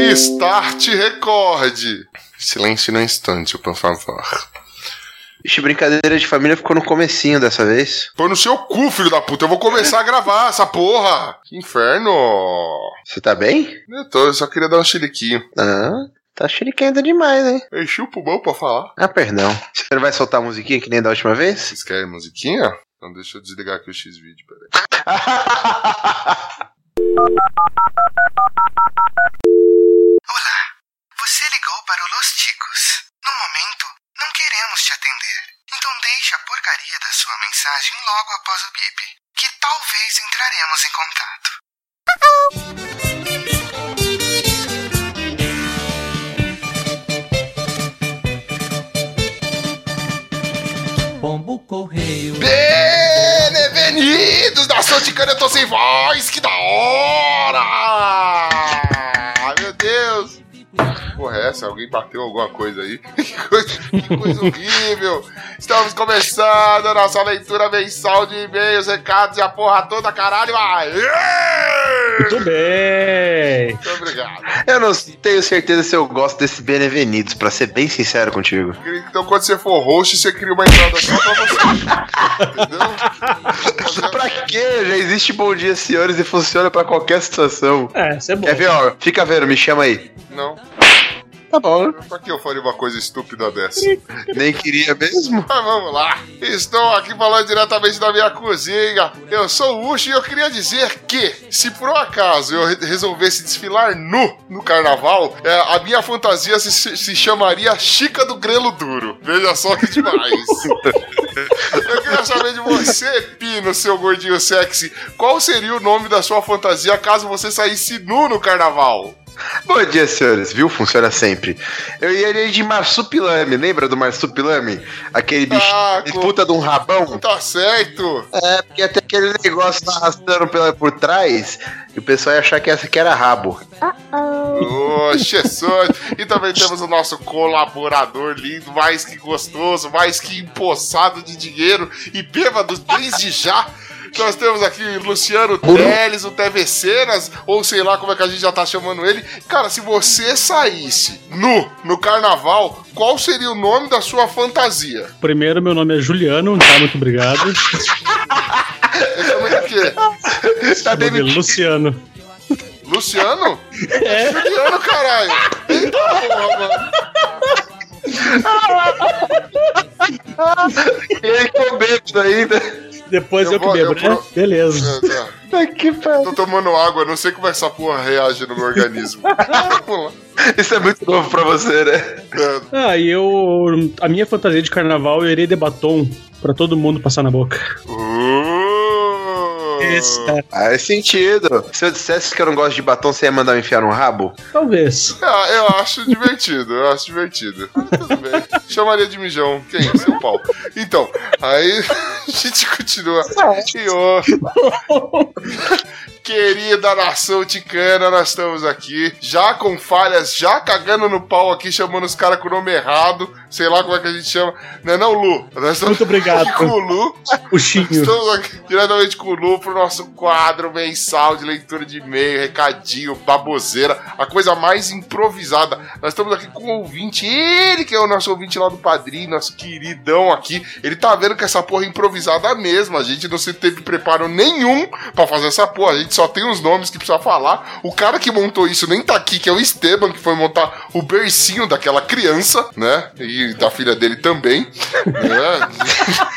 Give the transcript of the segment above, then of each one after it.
Start Record. Silêncio no instante, por favor. Ixi, brincadeira de família ficou no comecinho dessa vez. Põe no seu cu, filho da puta. Eu vou começar a gravar essa porra. Que inferno. Você tá bem? Eu tô, eu só queria dar um chiliquinho. Ah, tá chiliquenta demais, hein? Enchi o pulmão pra falar. Ah, perdão. Você não vai soltar a musiquinha que nem da última vez? Vocês querem musiquinha? Então deixa eu desligar aqui o X-Video, peraí. Olá, você ligou para o Los Ticos. No momento, não queremos te atender. Então deixe a porcaria da sua mensagem logo após o bip, que talvez entraremos em contato. Pombo correio. Bem-vindos da Santicana, eu tô sem voz, que da hora! Porra é essa? Alguém bateu alguma coisa aí? Que coisa, que coisa horrível! Estamos começando a nossa leitura mensal de e-mails, recados e a porra toda, caralho! Aê! Muito bem! Muito obrigado. Eu não tenho certeza se eu gosto desse Benevenidos, pra ser bem sincero contigo. Então, quando você for host, você cria uma entrada só pra você. Entendeu? pra quê? Já existe Bom Dia Senhores e funciona pra qualquer situação. É, isso é bom. Quer ver, ó? Fica vendo, me chama aí. Não. Tá bom. Pra que eu faria uma coisa estúpida dessa? Nem queria mesmo. Mas vamos lá. Estou aqui falando diretamente da minha cozinha. Eu sou o Ucho e eu queria dizer que, se por um acaso eu re- resolvesse desfilar nu no carnaval, é, a minha fantasia se, se chamaria Chica do Grelo Duro. Veja só que demais. Eu queria saber de você, Pino, seu gordinho sexy, qual seria o nome da sua fantasia caso você saísse nu no carnaval? Bom dia, senhores. Viu? Funciona sempre. Eu iria de marsupilame. Lembra do marsupilame? Aquele bicho Ah, com- puta de um rabão. Tá certo. É, porque até aquele negócio tá arrastando pela, por trás e o pessoal ia achar que essa aqui era rabo. Ô, Jesus! E também temos o nosso colaborador lindo, mais que gostoso, mais que empossado de dinheiro e bêbado desde já. Nós temos aqui Luciano Teles, o TV Cenas, ou sei lá como é que a gente já tá chamando ele. Cara, se você saísse nu no carnaval, qual seria o nome da sua fantasia? Primeiro, meu nome é Juliano, tá? Muito obrigado. Eu chamo de quê? Tá Meu nome é demitido. Luciano. Luciano? É. Juliano, caralho! Eita porra, mano! Ele ficou bêbado ainda. Depois Eu eu, que vou- bebo, né? vou- Beleza. É, tá. Tá que. Tô tomando água, não sei como essa porra reage no meu organismo. Isso é muito novo pra você, né? É, Ah, e eu. A minha fantasia de carnaval eu irei de batom pra todo mundo passar na boca. Uh, É, Faz sentido. Se eu dissesse que eu não gosto de batom, você ia mandar eu enfiar no rabo? talvez. Ah, eu acho divertido, eu acho divertido. Mas Tudo bem. Chamaria de mijão. Quem? Seu pau. Então, aí a gente continua. E ô, Querida nação ticana, nós estamos aqui, já com falhas, já cagando no pau aqui, chamando os caras com o nome errado, sei lá como é que a gente chama. Não é não, Lu? Nós estamos Muito obrigado. aqui com o Lu, Puxinho. Estamos aqui diretamente com o Lu pro nosso quadro mensal de leitura de e-mail, recadinho, baboseira, a coisa mais improvisada. Nós estamos aqui com o ouvinte, ele que é o nosso ouvinte lá do Padrinho, nosso queridão aqui. Ele tá vendo que essa porra é improvisada mesmo. A gente não se teve preparo nenhum pra fazer essa porra. A gente só tem os nomes que precisa falar. O cara que montou isso nem tá aqui, que é o Esteban, que foi montar o bercinho daquela criança, né? E da filha dele também. né?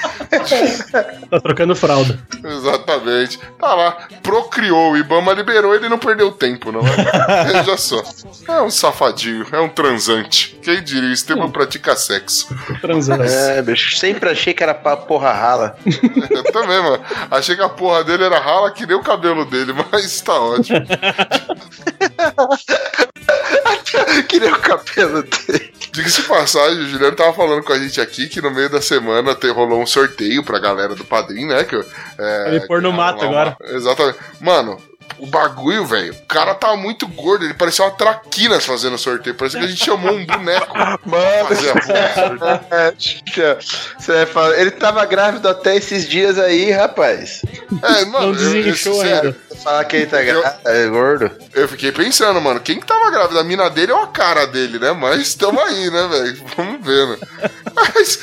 Tá trocando fralda. Exatamente. Tá lá, procriou, o Ibama liberou, ele não perdeu tempo, não é? Veja só. É um safadinho, é um transante. Quem diria, o Esteban pratica sexo. Transando. É, bicho. Sempre achei que era pra porra rala. Eu também, mano. Achei que a porra dele era rala que nem o cabelo dele, mas tá ótimo. que nem o cabelo dele. Diga-se de passagem, o Juliano tava falando com a gente aqui que no meio da semana te, rolou um sorteio pra galera do padrinho, né? Que, é, me pôr no mato uma- agora. Exatamente. Mano, o bagulho, velho, o cara tá muito gordo. Ele parecia uma traquinas fazendo sorteio. Parece que a gente chamou um boneco. Mano, Fazer a. É, tia, você vai falar- ele tava grávido até esses dias aí, rapaz. É, mano, Não eu, eu, desinchou sério, ainda. Falar que ele tá Eu- é gordo. eu fiquei pensando, mano, quem que tava grávida? A mina dele ou a cara dele, né? Mas tamo aí, né, velho? Vamos ver, né? Mas,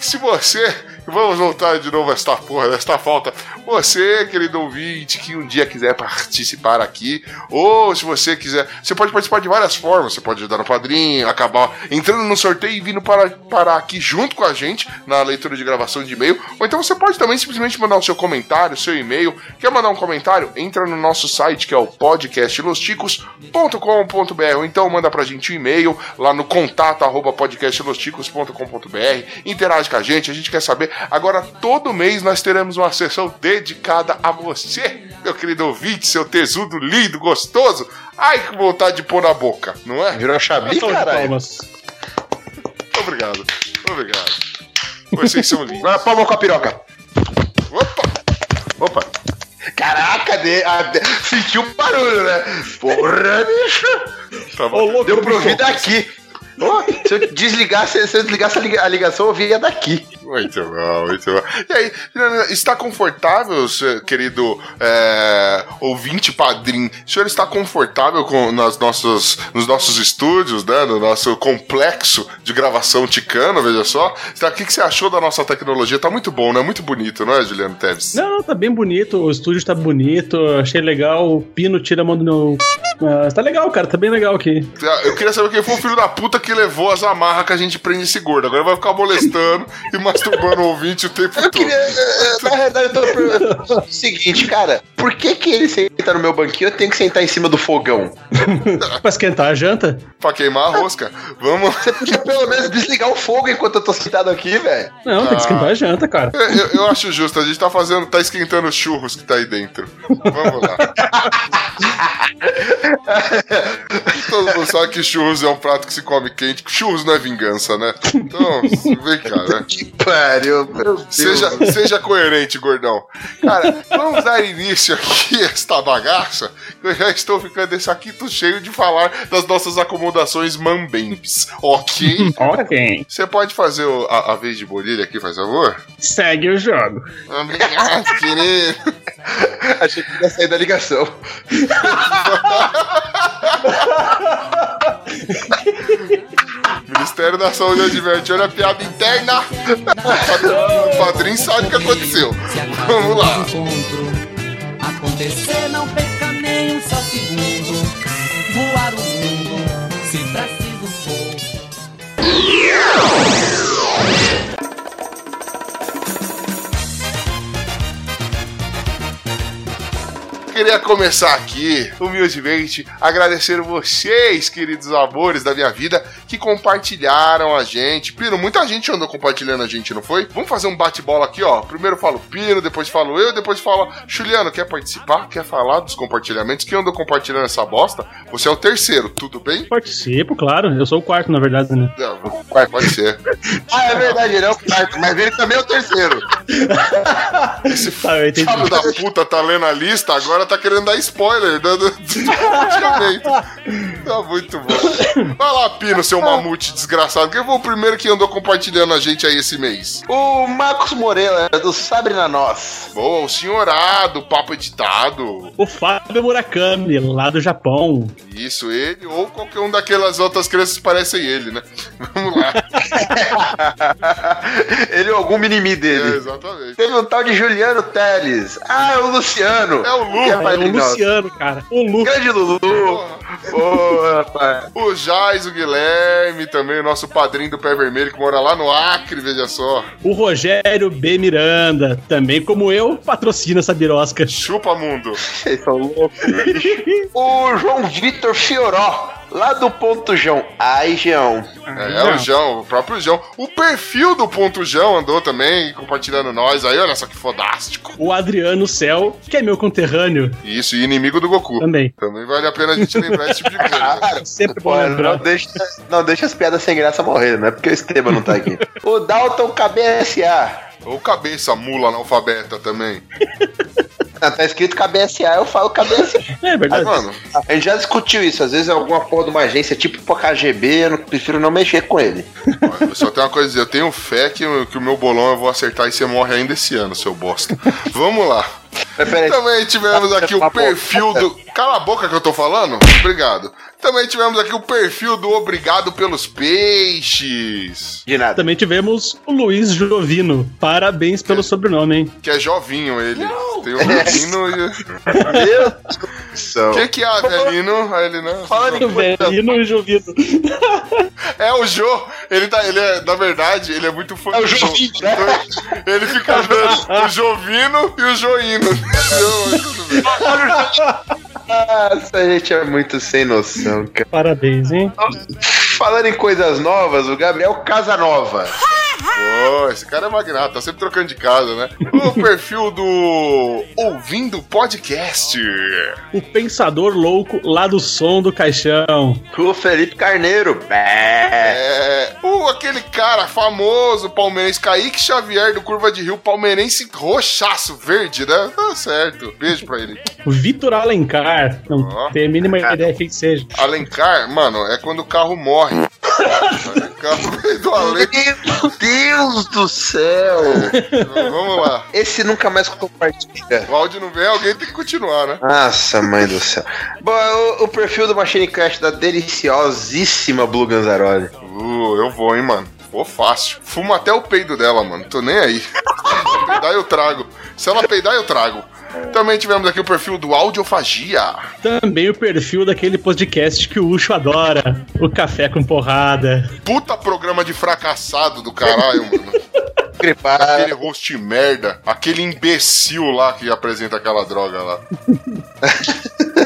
se você. Vamos voltar de novo a esta porra, esta falta. Você, querido ouvinte, que um dia quiser participar aqui, ou se você quiser, você pode participar de várias formas. Você pode ajudar no padrinho, acabar entrando no sorteio e vindo para, parar aqui junto com a gente na leitura de gravação de e-mail. Ou então você pode também simplesmente mandar o seu comentário, seu e-mail. Quer mandar um comentário? Entra no nosso site que é o podcastlosticos.com.br ou então manda pra gente um e-mail lá no contato arroba podcastlosticos.com.br. Interage com a gente, a gente quer saber. Agora, todo mês nós teremos uma sessão dedicada a você, meu querido ouvinte, seu tesudo lindo, gostoso. Ai, que vontade de pôr na boca, não é? Virou de caralho. Obrigado, obrigado. Vocês são lindos. Agora palma com a piroca. Opa! Opa! Caraca, de, a, de- sentiu um barulho, né? Porra, bicho. Tá Ô, bom. louco, Deu pra ouvir daqui. Ô, se eu desligasse, se eu desligasse a liga- a ligação, eu ouvia daqui. Muito bom, muito bom. E aí, está confortável, querido é, ouvinte padrinho? O senhor está confortável com, nas nossos, nos nossos estúdios, né? No nosso complexo de gravação ticano, veja só. Tá, O que, que você achou da nossa tecnologia? Tá muito bom, né? Muito bonito, não é, Juliano Teves? Não, tá bem bonito, o estúdio tá bonito, achei legal, o Pino tira a mão do meu. Ah, tá legal, cara, tá bem legal aqui. Eu queria saber quem foi o filho da puta que levou as amarras que a gente prende esse gordo. Agora vai ficar molestando e masturbando o ouvinte o tempo Eu todo. queria, eh, na verdade, eu tô perguntando o seguinte, cara, por que que ele senta no meu banquinho e eu tenho que sentar em cima do fogão? Pra esquentar a janta? Pra queimar a rosca. Vamos. Você podia pelo menos desligar o fogo enquanto eu tô sentado aqui, velho. Não, tem que esquentar a janta, cara. Eu, eu- eu acho justo, a gente tá fazendo, tá esquentando os churros que tá aí dentro. Vamos lá. Todo mundo sabe que churros é um prato que se come quente. Churros não é vingança, né? Então, vem cá, né? Que pariu, meu Deus. Seja, seja coerente, gordão. Cara, vamos dar início aqui a esta bagaça. Eu já estou ficando esse aqui tô cheio de falar das nossas acomodações mambembes, ok? Ok. Você pode fazer o- a, a vez de bolilha aqui, faz favor? Segue o jogo. Obrigado, querido. Achei que ia sair da ligação. Ministério da Saúde adverte, olha a piada interna. O padrinho sabe o que aconteceu. Vamos lá. acontecer, não perca nem um só segundo. Voar o mundo, se for. Queria começar aqui, humildemente, agradecer vocês, queridos amores da minha vida, que compartilharam a gente. Pino, muita gente andou compartilhando a gente, não foi? Vamos fazer um bate-bola aqui, ó. Primeiro falo Pino, depois falo eu, depois falo Juliano, quer participar? Quer falar dos compartilhamentos? Quem andou compartilhando essa bosta? Você é o terceiro, tudo bem? Participo, claro. Eu sou o quarto, na verdade, né? Não, vai, pode ser. Ah, é verdade, ele é o quarto, mas ele também é o terceiro. Esse Tá, eu entendi. filho da puta tá lendo a lista, agora tá querendo dar spoiler do, do, do compartilhamento. Tá muito bom. Vai lá, Pino, seu mamute desgraçado. Quem foi o primeiro que andou compartilhando a gente aí esse mês? O Marcos Moreira, do Sabre na Nós. Boa, o senhorado, papo editado. O Fábio Murakami, lá do Japão. Isso, ele ou qualquer um daquelas outras crianças que parecem ele, né? Vamos lá. ele ou algum minimi É, dele. exatamente. Teve um tal de Juliano Teles. Ah, é o Luciano. É o Lu. É padrinho o. Luciano, cara. O Lu. Grande Lulu. Boa, rapaz. O Jais, o Guilherme, também o nosso padrinho do Pé Vermelho, que mora lá no Acre, veja só. O Rogério B. Miranda, também como eu, patrocina essa birosca. Chupa, mundo. Vocês são loucos. o João Vitor Fioró, lá do Ponto João. Ai, João. É, é o João, o próprio João. O perfil do Ponto João andou também compartilhando nós aí, olha só que fodástico. O Adriano Cel, que é meu conterrâneo Isso, e inimigo do Goku. também. Também vale a pena a gente lembrar esse tipo de coisa. Cara, Sempre bom pô, lembrar. não deixa, não deixa as piadas sem graça morrer, não é porque o Esteban não tá aqui. o Dalton KBSA. Ou cabeça mula analfabeta também. Ah, tá escrito KBSA, eu falo KBSA. É verdade. Mano, A gente já discutiu isso. Às vezes é alguma porra de uma agência tipo pro KGB, eu não- prefiro não mexer com ele. eu só tenho uma coisa a dizer, eu tenho fé que, o- que o meu bolão eu vou acertar e você morre ainda esse ano, seu bosta. Vamos lá. Também tivemos aqui o perfil do. Cala a boca que eu tô falando? Obrigado. Também tivemos aqui o perfil do Obrigado pelos Peixes. De nada. Também tivemos o Luiz Jovino. Parabéns pelo sobrenome, hein? Que é jovinho ele. Tem o Jovino e. Meu Deus do céu. O que, que é, velhinho? Aí ele não. Falando em coisa Velhinho e Jovino. É o Jô. Ele tá. Ele é, na verdade, ele é muito fã É o. Jovinho, né? Então, Ele fica dando o Jovino e o Joino. Mas tudo bem. Nossa, a gente é muito sem noção, cara. Parabéns, hein? Falando em coisas novas, o Gabriel Casanova. Pô, esse cara é magnata, tá sempre trocando de casa, né? O perfil do Ouvindo Podcast. O pensador louco lá do som do caixão. O Felipe Carneiro. É, o, aquele cara famoso palmeirense, Kaique Xavier do Curva de Rio, palmeirense roxaço, verde, né? Tá certo. Beijo pra ele. O Vitor Alencar. Não Ó. tem a mínima ideia quem que seja. Alencar, mano, é quando o carro morre. do. Meu Deus do céu. Vamos lá. Esse nunca mais compartilha. O áudio não vem, alguém tem que continuar, né? Nossa, mãe do céu. Bom, o, o perfil do Machine Crash da deliciosíssima Blue Ganzaroli. Uh, eu vou, hein, mano. Vou fácil. Fumo até o peido dela, mano. Tô nem aí. Se peidar, eu trago. Se ela peidar, eu trago. Também tivemos aqui o perfil do Audiofagia. Também o perfil daquele podcast que o Ucho adora. O Café com Porrada. Puta programa de fracassado do caralho, mano. Aquele host merda. Aquele imbecil lá que apresenta aquela droga lá.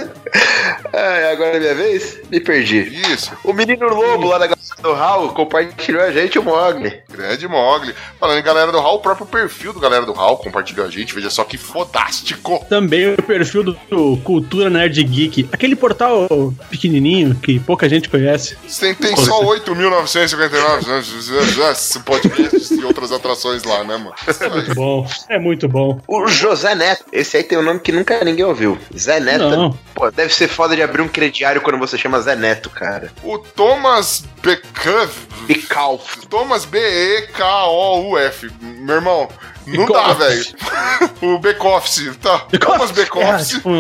É, agora é minha vez? Me perdi. Isso. O menino lobo lá da galera do Raul compartilhou a gente o Mogli. Grande Mogli. Falando em galera do Hall, o próprio perfil do galera do Hall compartilhou a gente. Veja só que fodástico. Também o perfil do, Cultura Nerd Geek. Aquele portal pequenininho que pouca gente conhece. Tem, tem só 8.959 podcasts e outras atrações lá, né, mano? Muito bom. É muito bom. O José Neto. Esse aí tem um nome que nunca ninguém ouviu. Zé Neto. Não. Pô, deve ser foda de abrir um crediário quando você chama Zé Neto, cara. O Thomas Becuff. Bicalf. Thomas B-E-K-O-U-F. Meu irmão, não dá, velho. o Bekoff, tá? Thomas É, Bekoff. tipo.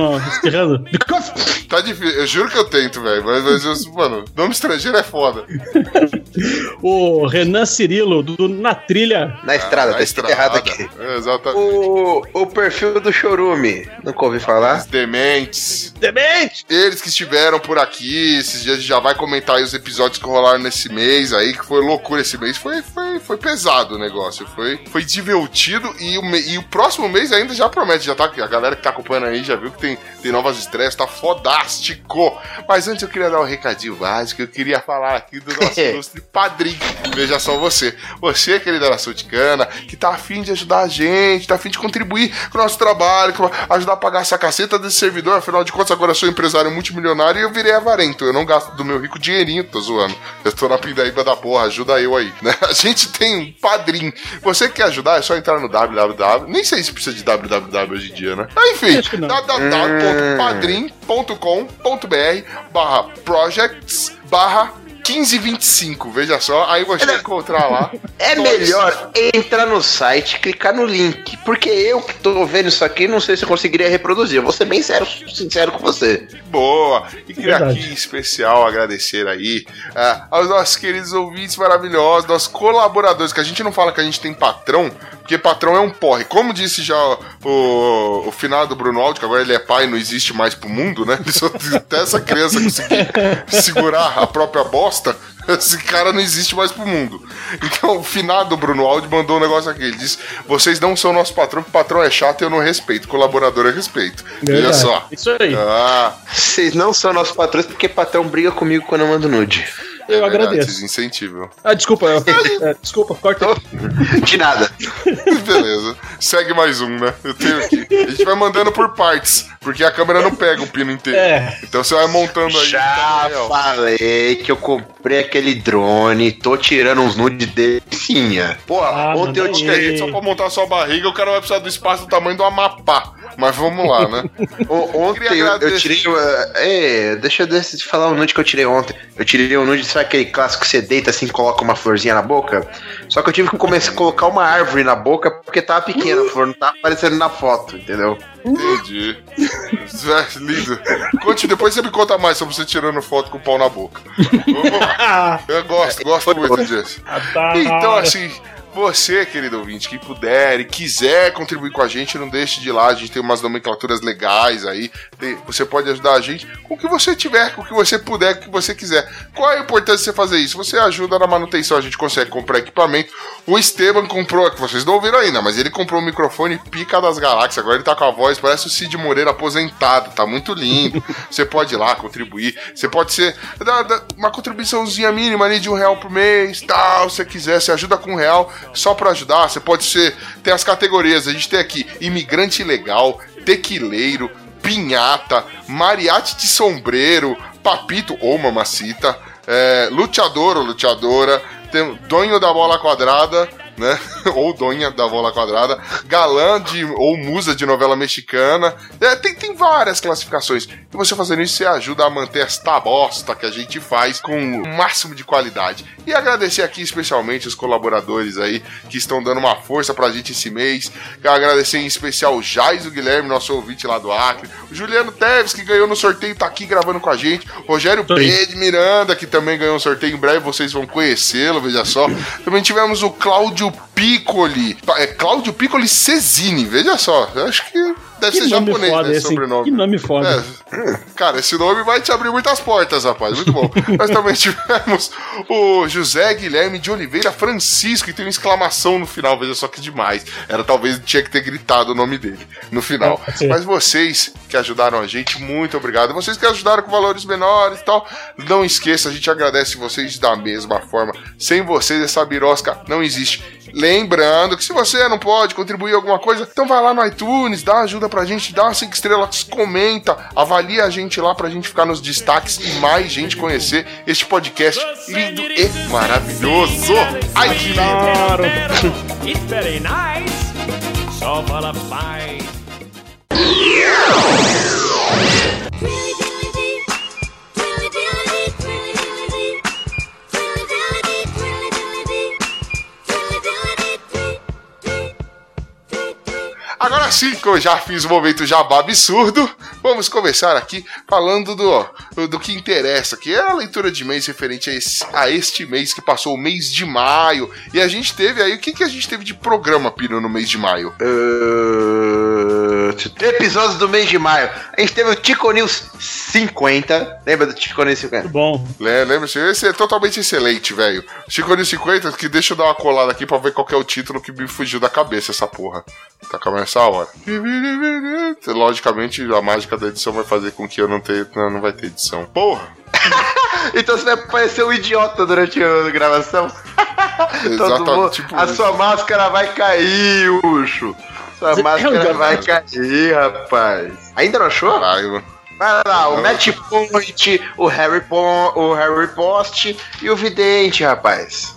Tá difícil. Eu juro que eu tento, velho. Mas, mas mano, nome estrangeiro é foda. O Renan Cirilo, do Na Trilha. Na estrada, Na tá escrito errado aqui. Exatamente. O, o perfil do Chorume. Nunca ouvi falar. Os dementes. Demente! Eles que estiveram por aqui, esses dias a gente já vai comentar aí os episódios que rolaram nesse mês aí, que foi loucura esse mês. Foi, foi, foi pesado o negócio. Foi, foi divertido e o, e o próximo mês ainda já promete. Já tá, a galera que tá acompanhando aí já viu que tem, tem novas estreias, tá fodástico. Mas antes eu queria dar um recadinho básico. Eu queria falar aqui do nosso ilustre padrinho. Veja só você. Você, querida nação que tá afim de ajudar a gente, tá afim de contribuir com o nosso trabalho, ajudar a pagar essa caceta desse servidor. Afinal de contas, agora eu sou empresário multimilionário e eu virei avarento. Eu não gasto do meu rico dinheirinho, tô zoando. Eu tô na pindaíba da porra, ajuda eu aí, né? A gente tem um padrinho. Você que quer ajudar, é só entrar no www. Nem sei se precisa de www hoje em dia, né? Enfim, www.padrim.com.br barra projects barra 1525, veja só, aí você vai encontrar lá. É melhor entrar no site, clicar no link. Porque eu que tô vendo isso aqui, não sei se eu conseguiria reproduzir. Eu vou ser bem sério, sincero com você. Boa! E queria Verdade. aqui em especial agradecer aí ah, aos nossos queridos ouvintes maravilhosos, nossos colaboradores, que a gente não fala que a gente tem patrão, porque patrão é um porre. Como disse já o, o final do Bruno Aldo, que agora ele é pai e não existe mais pro mundo, né? Só- Até essa criança conseguir segurar a própria bosta, esse cara não existe mais pro mundo. Então o finado Bruno Aldi mandou um negócio aqui. Ele disse: Vocês não são nosso patrão, porque patrão é chato e eu não respeito. Colaborador eu respeito. Verdade. só. Isso aí. Ah, Vocês não são nossos patrões porque patrão briga comigo quando eu mando nude. Eu é verdade, agradeço. Vocês incentivam. Ah, desculpa. eu- é, desculpa, corta. De nada. Beleza. segue mais um, né? Eu tenho aqui. A gente vai mandando por partes, porque a câmera não pega o pino inteiro. É. Então você vai montando aí. Já Então, falei que eu comprei aquele drone, tô tirando uns nudes delicinha. Pô, Ah, ontem eu tirei. jeito, só pra montar a sua barriga, o cara vai precisar do espaço do tamanho do Amapá. Mas vamos lá, né? O- Ontem eu, eu tirei. uh, É, deixa eu falar o nude que eu tirei ontem. Eu tirei um nude, sabe aquele clássico que você deita assim e coloca uma florzinha na boca? Só que eu tive que começar a colocar uma árvore na boca porque tava pequena, a flor não tava aparecendo na foto, entendeu? Entendi. É, lindo. Conte, depois você me conta mais sobre você tirando foto com o pau na boca. Ah, Eu gosto, gosto muito disso. tá na Então, assim, você, querido ouvinte, que puder e quiser contribuir com a gente, não deixe de ir lá. A gente tem umas nomenclaturas legais aí. Tem- você pode ajudar a gente com o que você tiver, com o que você puder, com o que você quiser. Qual é a importância de você fazer isso? Você ajuda na manutenção, a gente consegue comprar equipamento. O Esteban comprou, que vocês não ouviram ainda, mas ele comprou um microfone pica das galáxias. Agora ele tá com a voz, parece o Cid Moreira aposentado. Tá muito lindo. Você pode ir lá contribuir. Você pode ser dá- dá uma contribuiçãozinha mínima ali de um real por mês, tal. Se você quiser, você ajuda com um real só pra ajudar. Você pode ser. Tem as categorias. A gente tem aqui imigrante legal, tequileiro, pinhata, mariachi de sombreiro, papito ou mamacita, é, luteador ou luteadora, tem donho da bola quadrada, né? ou donha da bola quadrada, galã de, ou musa de novela mexicana. É, tem, tem várias classificações. E você fazendo isso, você ajuda a manter esta bosta que a gente faz com o máximo de qualidade. E agradecer aqui especialmente os colaboradores aí que estão dando uma força pra gente esse mês. Quero agradecer em especial o Jais, o Guilherme, nosso ouvinte lá do Acre. O Juliano Teves, que ganhou no sorteio, tá aqui gravando com a gente. Rogério. Pedro Miranda, que também ganhou um sorteio. Em breve vocês vão conhecê-lo, veja só. Também tivemos o Cláudio YouTube. Piccoli. É Cláudio Piccoli Cesini, veja só. Eu acho que deve Que ser japonês, foda né? esse? Sobrenome. Que nome foda. É, cara, esse nome vai te abrir muitas portas, rapaz. Muito bom. Nós também tivemos o José Guilherme de Oliveira Francisco, que tem uma exclamação no final, veja só que demais. Era talvez tinha que ter gritado o nome dele no final. É. Mas vocês que ajudaram a gente, muito obrigado. Vocês que ajudaram com valores menores e tal, não esqueça, a gente agradece vocês da mesma forma. Sem vocês, essa birosca não existe. Lembrando que se você não pode contribuir alguma coisa, então vai lá no iTunes, dá ajuda pra gente, dá cinco estrelas, comenta, avalia a gente lá pra gente ficar nos destaques e mais gente conhecer este podcast lindo e maravilhoso. Ai, que lindo! It's very nice. Agora sim, que eu já fiz o momento jabá absurdo, vamos começar aqui falando do, do que interessa, que é a leitura de mês referente a, esse- a este mês que passou o mês de maio. E a gente teve aí, o que, que a gente teve de programa, Pino, no mês de maio? Uh, episódios do mês de maio. A gente teve o Tico News 50. Lembra do Tico News 50? Muito bom. Le- Lembra-se, esse é totalmente excelente, velho. Chico News 50, que deixa eu dar uma colada aqui pra ver qual que é o título que me fugiu da cabeça, essa porra. Tá acabando essa hora. Logicamente, a mágica da edição vai fazer com que eu não tenha. Não, não vai ter edição. Porra! Então você vai parecer um idiota durante a gravação. Mundo- tipo a isso. sua máscara vai cair, Ucho. Sua Você é um máscara vai cair, rapaz. Ainda não achou? Caralho. Vai lá, o Não. Match Point, o Harry, Pon, o Harry Post e o Vidente, rapaz.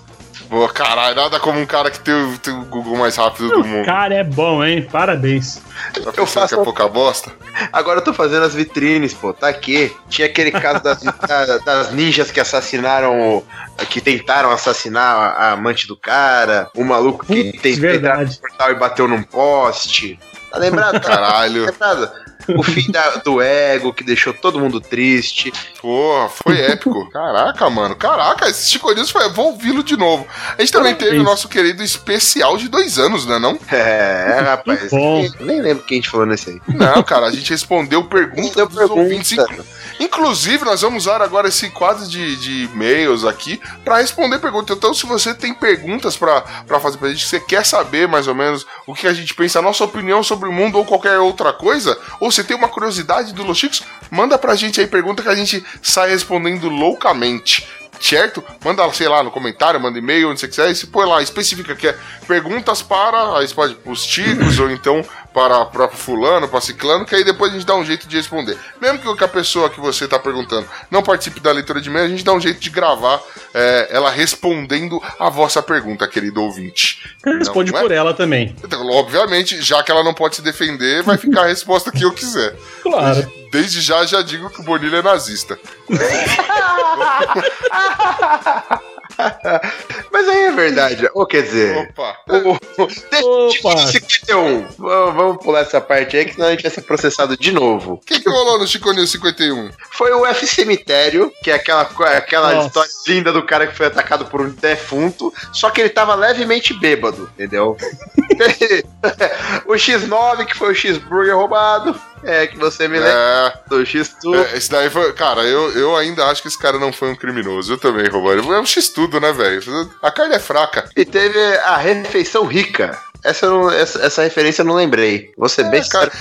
Pô, caralho, nada como um cara que tem, o- tem o Google mais rápido do O mundo. cara é bom, hein? Parabéns. Tá eu faço- que é pouca bosta? Agora eu tô fazendo as vitrines, pô, tá aqui. Tinha aquele caso das, da- das ninjas que assassinaram, o- que tentaram assassinar a, a amante do cara, o maluco que Putz, tentou entrar no verdade. portal e bateu num poste. Tá lembrado? Tá Caralho. lembrado? O fim da- do ego que deixou todo mundo triste. Porra, foi épico. Caraca, mano. Caraca, esse Chico News foi. Vou ouvi-lo de novo. A gente também teve o nosso querido especial de dois anos, né? Não? É, rapaz. bom. Nem, nem lembro quem a gente falou nesse aí. Não, cara, a gente respondeu perguntas Deu dos pergunta. ouvintes. Inclu- Inclusive, nós vamos usar agora esse quadro de, de e-mails aqui para responder perguntas. Então, se você tem perguntas para fazer pra gente, você quer saber mais ou menos o que a gente pensa, a nossa opinião sobre o mundo ou qualquer outra coisa, ou você tem uma curiosidade do Los Chicos, manda pra gente aí pergunta que a gente sai respondendo loucamente. Certo? Manda, sei lá, no comentário, manda e-mail, onde você quiser, e se põe lá, especifica que é perguntas para, aí pode os ticos, ou então para, para fulano, para ciclano, que aí depois a gente dá um jeito de responder. Mesmo que a pessoa que você tá perguntando não participe da leitura de e-mail, a gente dá um jeito de gravar é, ela respondendo a vossa pergunta, querido ouvinte. Responde Não é? por ela também. Então, obviamente, já que ela não pode se defender, vai ficar a resposta que eu quiser. Claro. Desde já, já digo que o Bonilha é nazista. Mas aí é verdade. Ou quer dizer. Opa! o- Deixa Opa. o 51. Vamos vamos pular essa parte aí, que senão a gente vai ser processado de novo. O que, que rolou no Chico News 51? Foi o F Cemitério, que é aquela, aquela Nossa. história linda do cara que foi atacado por um defunto, só que ele tava levemente bêbado, entendeu? o X9, que foi o X-Burger roubado, é, que você me lembra É, do X-Tudo. é, esse daí foi. Cara, eu, eu ainda acho que esse cara não foi um criminoso. Eu também, Romário. É um X-tudo, né, velho? A carne é fraca. E teve a refeição rica. Essa, não- essa, essa referência eu não lembrei. Vou ser bem É, cara,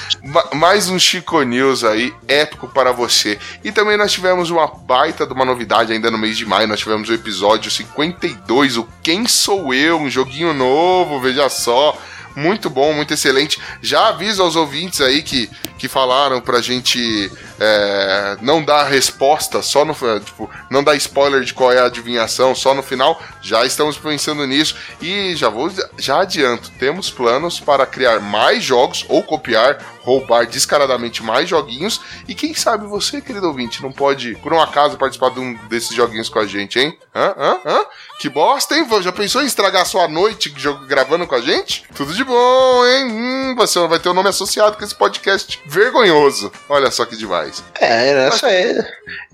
mais um Chico News aí, épico para você. E também nós tivemos uma baita de uma novidade ainda no mês de maio. Nós tivemos o episódio 52, o Quem Sou Eu? Um joguinho novo, veja só. Muito bom, muito excelente. Já aviso aos ouvintes aí que, que falaram pra gente é, não dar resposta só no. Tipo, não dar spoiler de qual é a adivinhação só no final. Já estamos pensando nisso. E já vou. Já adianto, temos planos para criar mais jogos ou copiar, roubar descaradamente mais joguinhos. E quem sabe você, querido ouvinte, não pode, por um acaso, participar de um desses joguinhos com a gente, hein? Hã? Hã? Hã? Que bosta, hein? Já pensou em estragar sua noite gravando com a gente? Tudo de bom, hein? Hum, você vai ter o nome associado com esse podcast vergonhoso. Olha só que demais. É, essa é.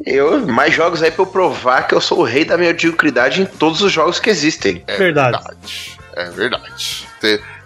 Eu, mais jogos aí pra eu provar que eu sou o rei da mediocridade em todos os jogos que existem. É Verdade. verdade. É verdade.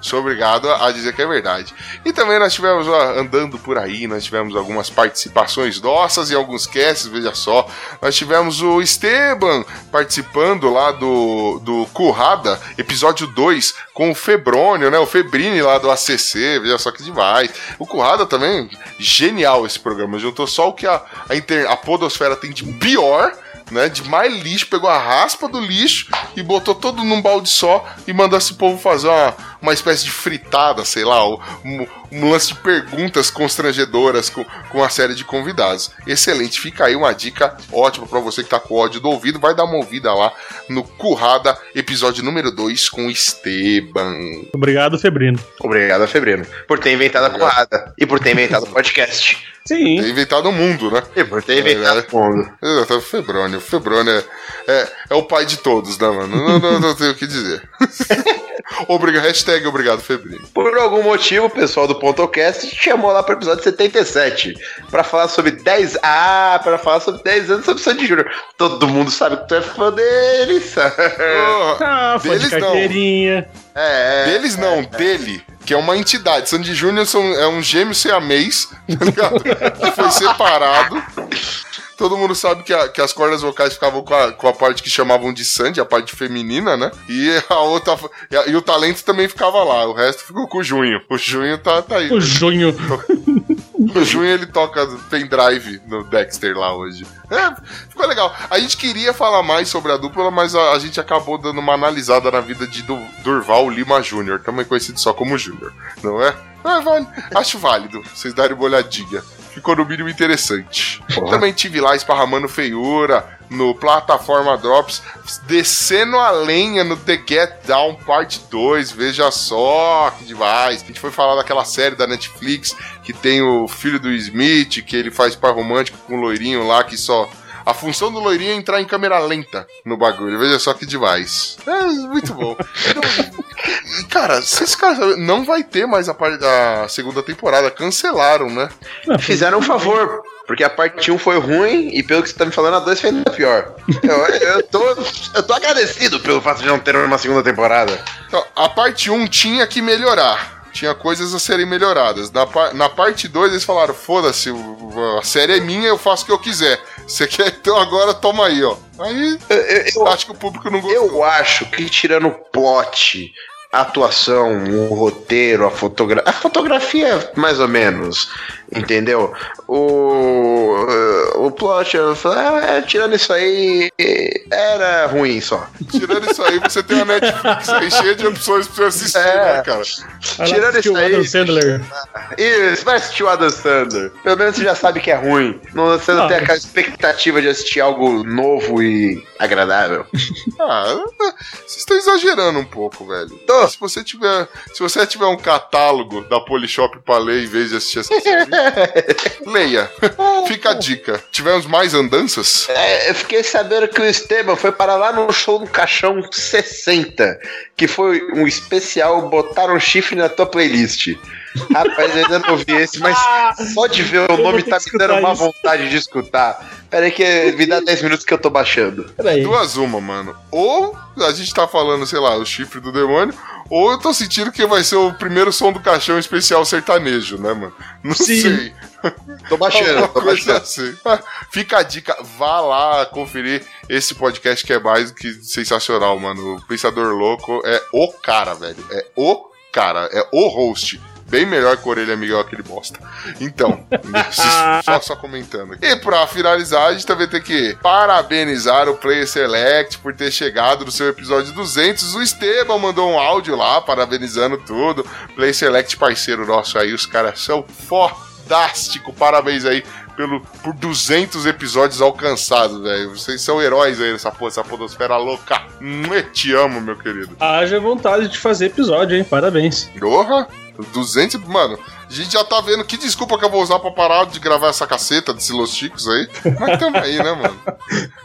Sou obrigado a dizer que é verdade. E também nós tivemos, ó, andando por aí, nós tivemos algumas participações nossas e alguns casts, veja só. Nós tivemos o Esteban participando lá do, do Currada, episódio 2, com o Febrônio, né? O Febrini lá do ACC, veja só que demais. O Currada também, genial esse programa. Juntou só o que a, a, inter- a podosfera tem de pior né, de mais lixo, pegou a raspa do lixo e botou todo num balde só e mandou esse povo fazer uma, uma espécie de fritada, sei lá, um, um lance de perguntas constrangedoras com, com a série de convidados. Excelente, fica aí uma dica ótima pra você que tá com ódio do ouvido, vai dar uma ouvida lá no Currada, episódio número 2 com o Esteban. Obrigado, Febrino. Obrigado, Febrino, por ter inventado a porrada e por ter inventado o podcast. Sim. É inventado o mundo, né? E por ter inventado o mundo. Exato, o Febrônio. O Febrônio é, é, é o pai de todos, né, mano? Não, não, não tenho o que dizer. Obrigado, hashtag obrigado, Febrino. Por algum motivo, o pessoal do Pontocast te chamou lá pro episódio 77 pra falar sobre 10. Ah, pra falar sobre 10 anos sobre Sandy Júnior. Todo mundo sabe que tu é fã deles. Porra, Ah, foi de Deles não. carteirinha. é. Deles não, dele, que é uma entidade. Sandy Júnior é um gêmeo siamês, tá ligado? que foi separado. Todo mundo sabe que, a- que as cordas vocais ficavam com a, com a parte que chamavam de Sandy, a parte feminina, né? E a outra. E, a- e o talento também ficava lá. O resto ficou com o Junho. O Junho tá, tá aí. O Junho. O Junho ele toca pendrive no Dexter lá hoje. É, ficou legal. A gente queria falar mais sobre a dupla, mas a, a gente acabou dando uma analisada na vida de Du- Durval Lima Jr., também conhecido só como Júnior, não é? É, vale. Acho válido vocês darem uma olhadinha. Ficou no mínimo interessante. Também tive lá esparramando feiura no Plataforma Drops, descendo a lenha no The Get Down Parte 2. Veja só que demais. A gente foi falar daquela série da Netflix que tem o filho do Smith, que ele faz par romântico com o loirinho lá que só. A função do loirinho é entrar em câmera lenta no bagulho. Veja só que demais. É muito bom. Então, cara, vocês caras não vai ter mais a, parte da segunda temporada. Cancelaram, né? Fizeram um favor, porque a parte 1 foi ruim e pelo que você tá me falando, a 2 foi ainda pior. Eu, eu, tô, eu tô agradecido pelo fato de não ter uma segunda temporada. Então, a parte 1 tinha que melhorar. Tinha coisas a serem melhoradas. Na, na parte 2 eles falaram: foda-se, a série é minha, eu faço o que eu quiser. Você quer, então agora toma aí, ó. Aí Eu, eu- eu- acho que o público não gostou. eu acho que tirando o plot, a atuação, o roteiro, a fotografia. A fotografia, mais ou menos. Entendeu? O, o plot, ah, é, tirando isso aí, era ruim só. Tirando isso aí, você tem uma Netflix aí cheia de opções pra você assistir, É. né, cara? Vai Tirando isso o aí- Adam Sandler. Isso, vai assistir o Adam Sandler. Pelo menos você já sabe que é ruim. Não, você não Ah, tem mas- aquela expectativa de assistir algo novo e agradável. Ah, vocês estão exagerando um pouco, velho. Tô. Se você tiver, se você tiver um catálogo da Polishop pra ler em vez de assistir essa série, leia. Fica a dica. Tivemos mais andanças? É, eu fiquei sabendo que o Esteban foi para lá no show do Caixão 60, que foi um especial Botaram Chifre na tua playlist. Rapaz, eu ainda não vi esse, mas só de ver o Eu nome tá me dando uma isso. vontade de escutar. Pera aí que me dá 10 minutos que eu tô baixando. Peraí. Duas uma, mano. Ou a gente tá falando, sei lá, o chifre do demônio, ou eu tô sentindo que vai ser o primeiro som do caixão especial sertanejo, né, mano? Não Sim. sei. Tô baixando, tô baixando. assim. Fica a dica, vá lá conferir esse podcast que é mais do que sensacional, mano. O Pensador Louco é o cara, velho. É o cara, é o host. Bem melhor que o Orelha Miguel, aquele bosta. Então, só, só comentando. E pra finalizar, a gente também tem que parabenizar o Player Select por ter chegado no seu episódio 200. O Esteban mandou um áudio lá, parabenizando tudo. Player Select, parceiro nosso aí, os caras são fodástico. Parabéns aí pelo, por 200 episódios alcançados, velho. Vocês são heróis aí nessa, porra, essa podosfera louca. Te amo, meu querido. Haja vontade de fazer episódio, hein? Parabéns. Porra, 200, mano. A gente já tá vendo que desculpa que eu vou usar pra parar de gravar essa caceta desses Los Chicos aí. Mas tamo aí, né, mano?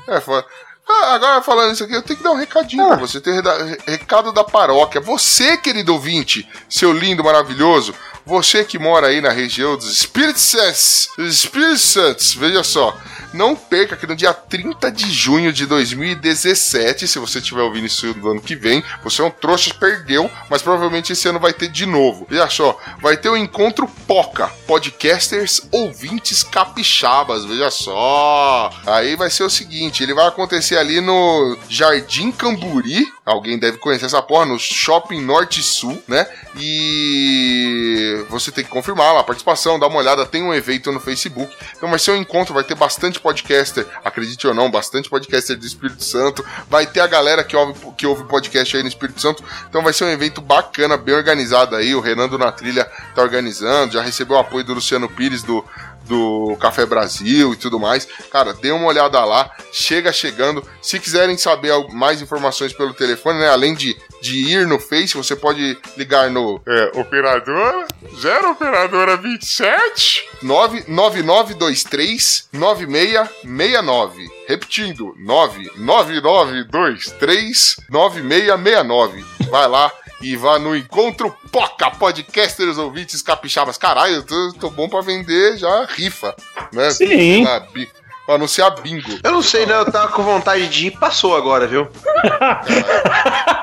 É foda. Ah, agora falando isso aqui, eu tenho que dar um recadinho pra você. Tem recado da paróquia. Você, querido ouvinte, seu lindo, maravilhoso, você que mora aí na região dos Espíritos Santos, Espíritos Santos, veja só. Não perca que no dia 30 de junho de 2017, se você estiver ouvindo isso no ano que vem, você é um trouxa, perdeu, mas provavelmente esse ano vai ter de novo. Veja só, vai ter o encontro POCA, Podcasters Ouvintes Capixabas, veja só. Aí vai ser o seguinte, ele vai acontecer ali no Jardim Camburi, alguém deve conhecer essa porra, no Shopping Norte Sul, né? E você tem que confirmar lá a participação, dá uma olhada, tem um evento no Facebook. Então vai ser um encontro, vai ter bastante podcaster, acredite ou não, bastante podcaster do Espírito Santo. Vai ter a galera que ouve, que ouve podcast aí no Espírito Santo. Então vai ser um evento bacana, bem organizado aí. O Renan do Na Trilha tá organizando, já recebeu o apoio do Luciano Pires do do Café Brasil e tudo mais. Cara, dê uma olhada lá, chega chegando. Se quiserem saber mais informações pelo telefone, né, além de, de ir no Face, você pode ligar no é, operadora 0 operadora 27 99923 9669. Repetindo, 99923 9669. Vai lá e vá no Encontro Poca Podcasters Ouvintes Capixabas. Caralho, eu tô, tô bom pra vender já rifa, né? Sim. Ah, bi- Pra anunciar bingo. Eu não sei, não, eu tava com vontade de ir, passou agora, viu?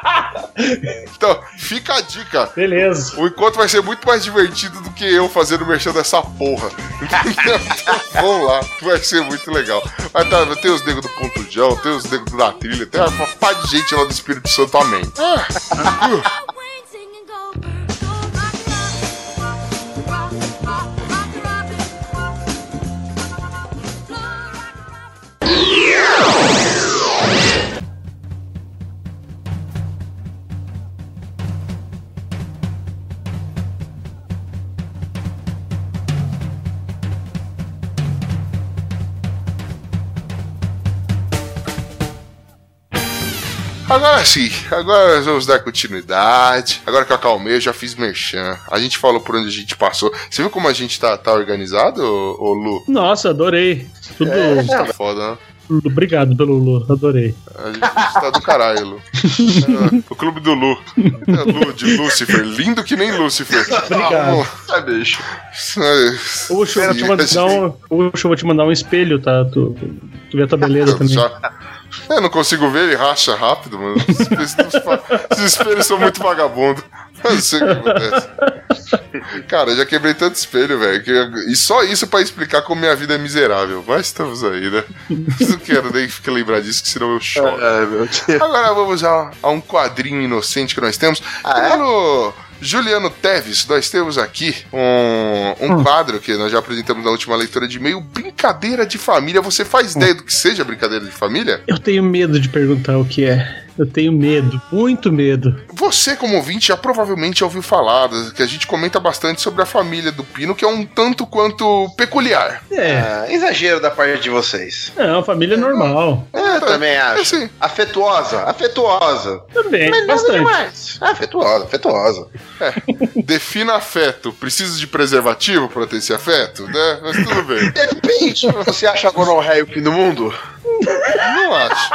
Então, fica a dica. Beleza. O encontro vai ser muito mais divertido do que eu fazendo mexendo dessa porra. Então, vamos lá, vai ser muito legal. Vai tá, tem os negros do Ponto Jão, tem os negros da trilha, tem uma pá de gente lá do Espírito Santo, amém. Ah, Agora sim, agora nós vamos dar continuidade. Agora que eu acalmei, eu já fiz merchan. A gente falou por onde a gente passou. Você viu como a gente tá, tá organizado, ô, ô Lu? Nossa, adorei. Tudo. Tá foda, né? Obrigado pelo Lu, adorei. A gente, a gente tá do caralho, Lu. É, o clube do Lu. É, Lu de Lúcifer. Lindo que nem Lúcifer. Obrigado. Ah, bicho. Puxa, eu vou te mandar um, eu vou te mandar um espelho, tá? Tu, tu vê a tua beleza também. Já. Eu não consigo ver, ele racha rápido, mano. Esses espelhos- são muito vagabundos. Eu não sei o que acontece. Cara, eu já quebrei tanto espelho, velho. eu- E só isso pra explicar como minha vida é miserável. Mas estamos aí, né? Não quero nem ficar lembrar disso, que senão eu choro. Deus. Agora vamos a, a um quadrinho inocente que nós temos. Ah, é? Primeiro, Juliano Teves, nós temos aqui um, um quadro que nós já apresentamos na última leitura de e-mail, Brincadeira de Família. Você faz ideia do que seja brincadeira de família? Eu tenho medo de perguntar o que é. Eu tenho medo, muito medo. Você, como ouvinte, já provavelmente ouviu falar que a gente comenta bastante sobre a família do Pino, que é um tanto quanto peculiar. É. Ah, exagero da parte de vocês. Não, família normal. É, também acho. assim. Afetuosa, afetuosa. Também, Mas nada bastante. demais. Afetuosa, afetuosa. Defina afeto. Precisa de preservativo pra ter esse afeto, né? Mas tudo bem. Depende. Você acha a gonorreia o fim do mundo? Não acho.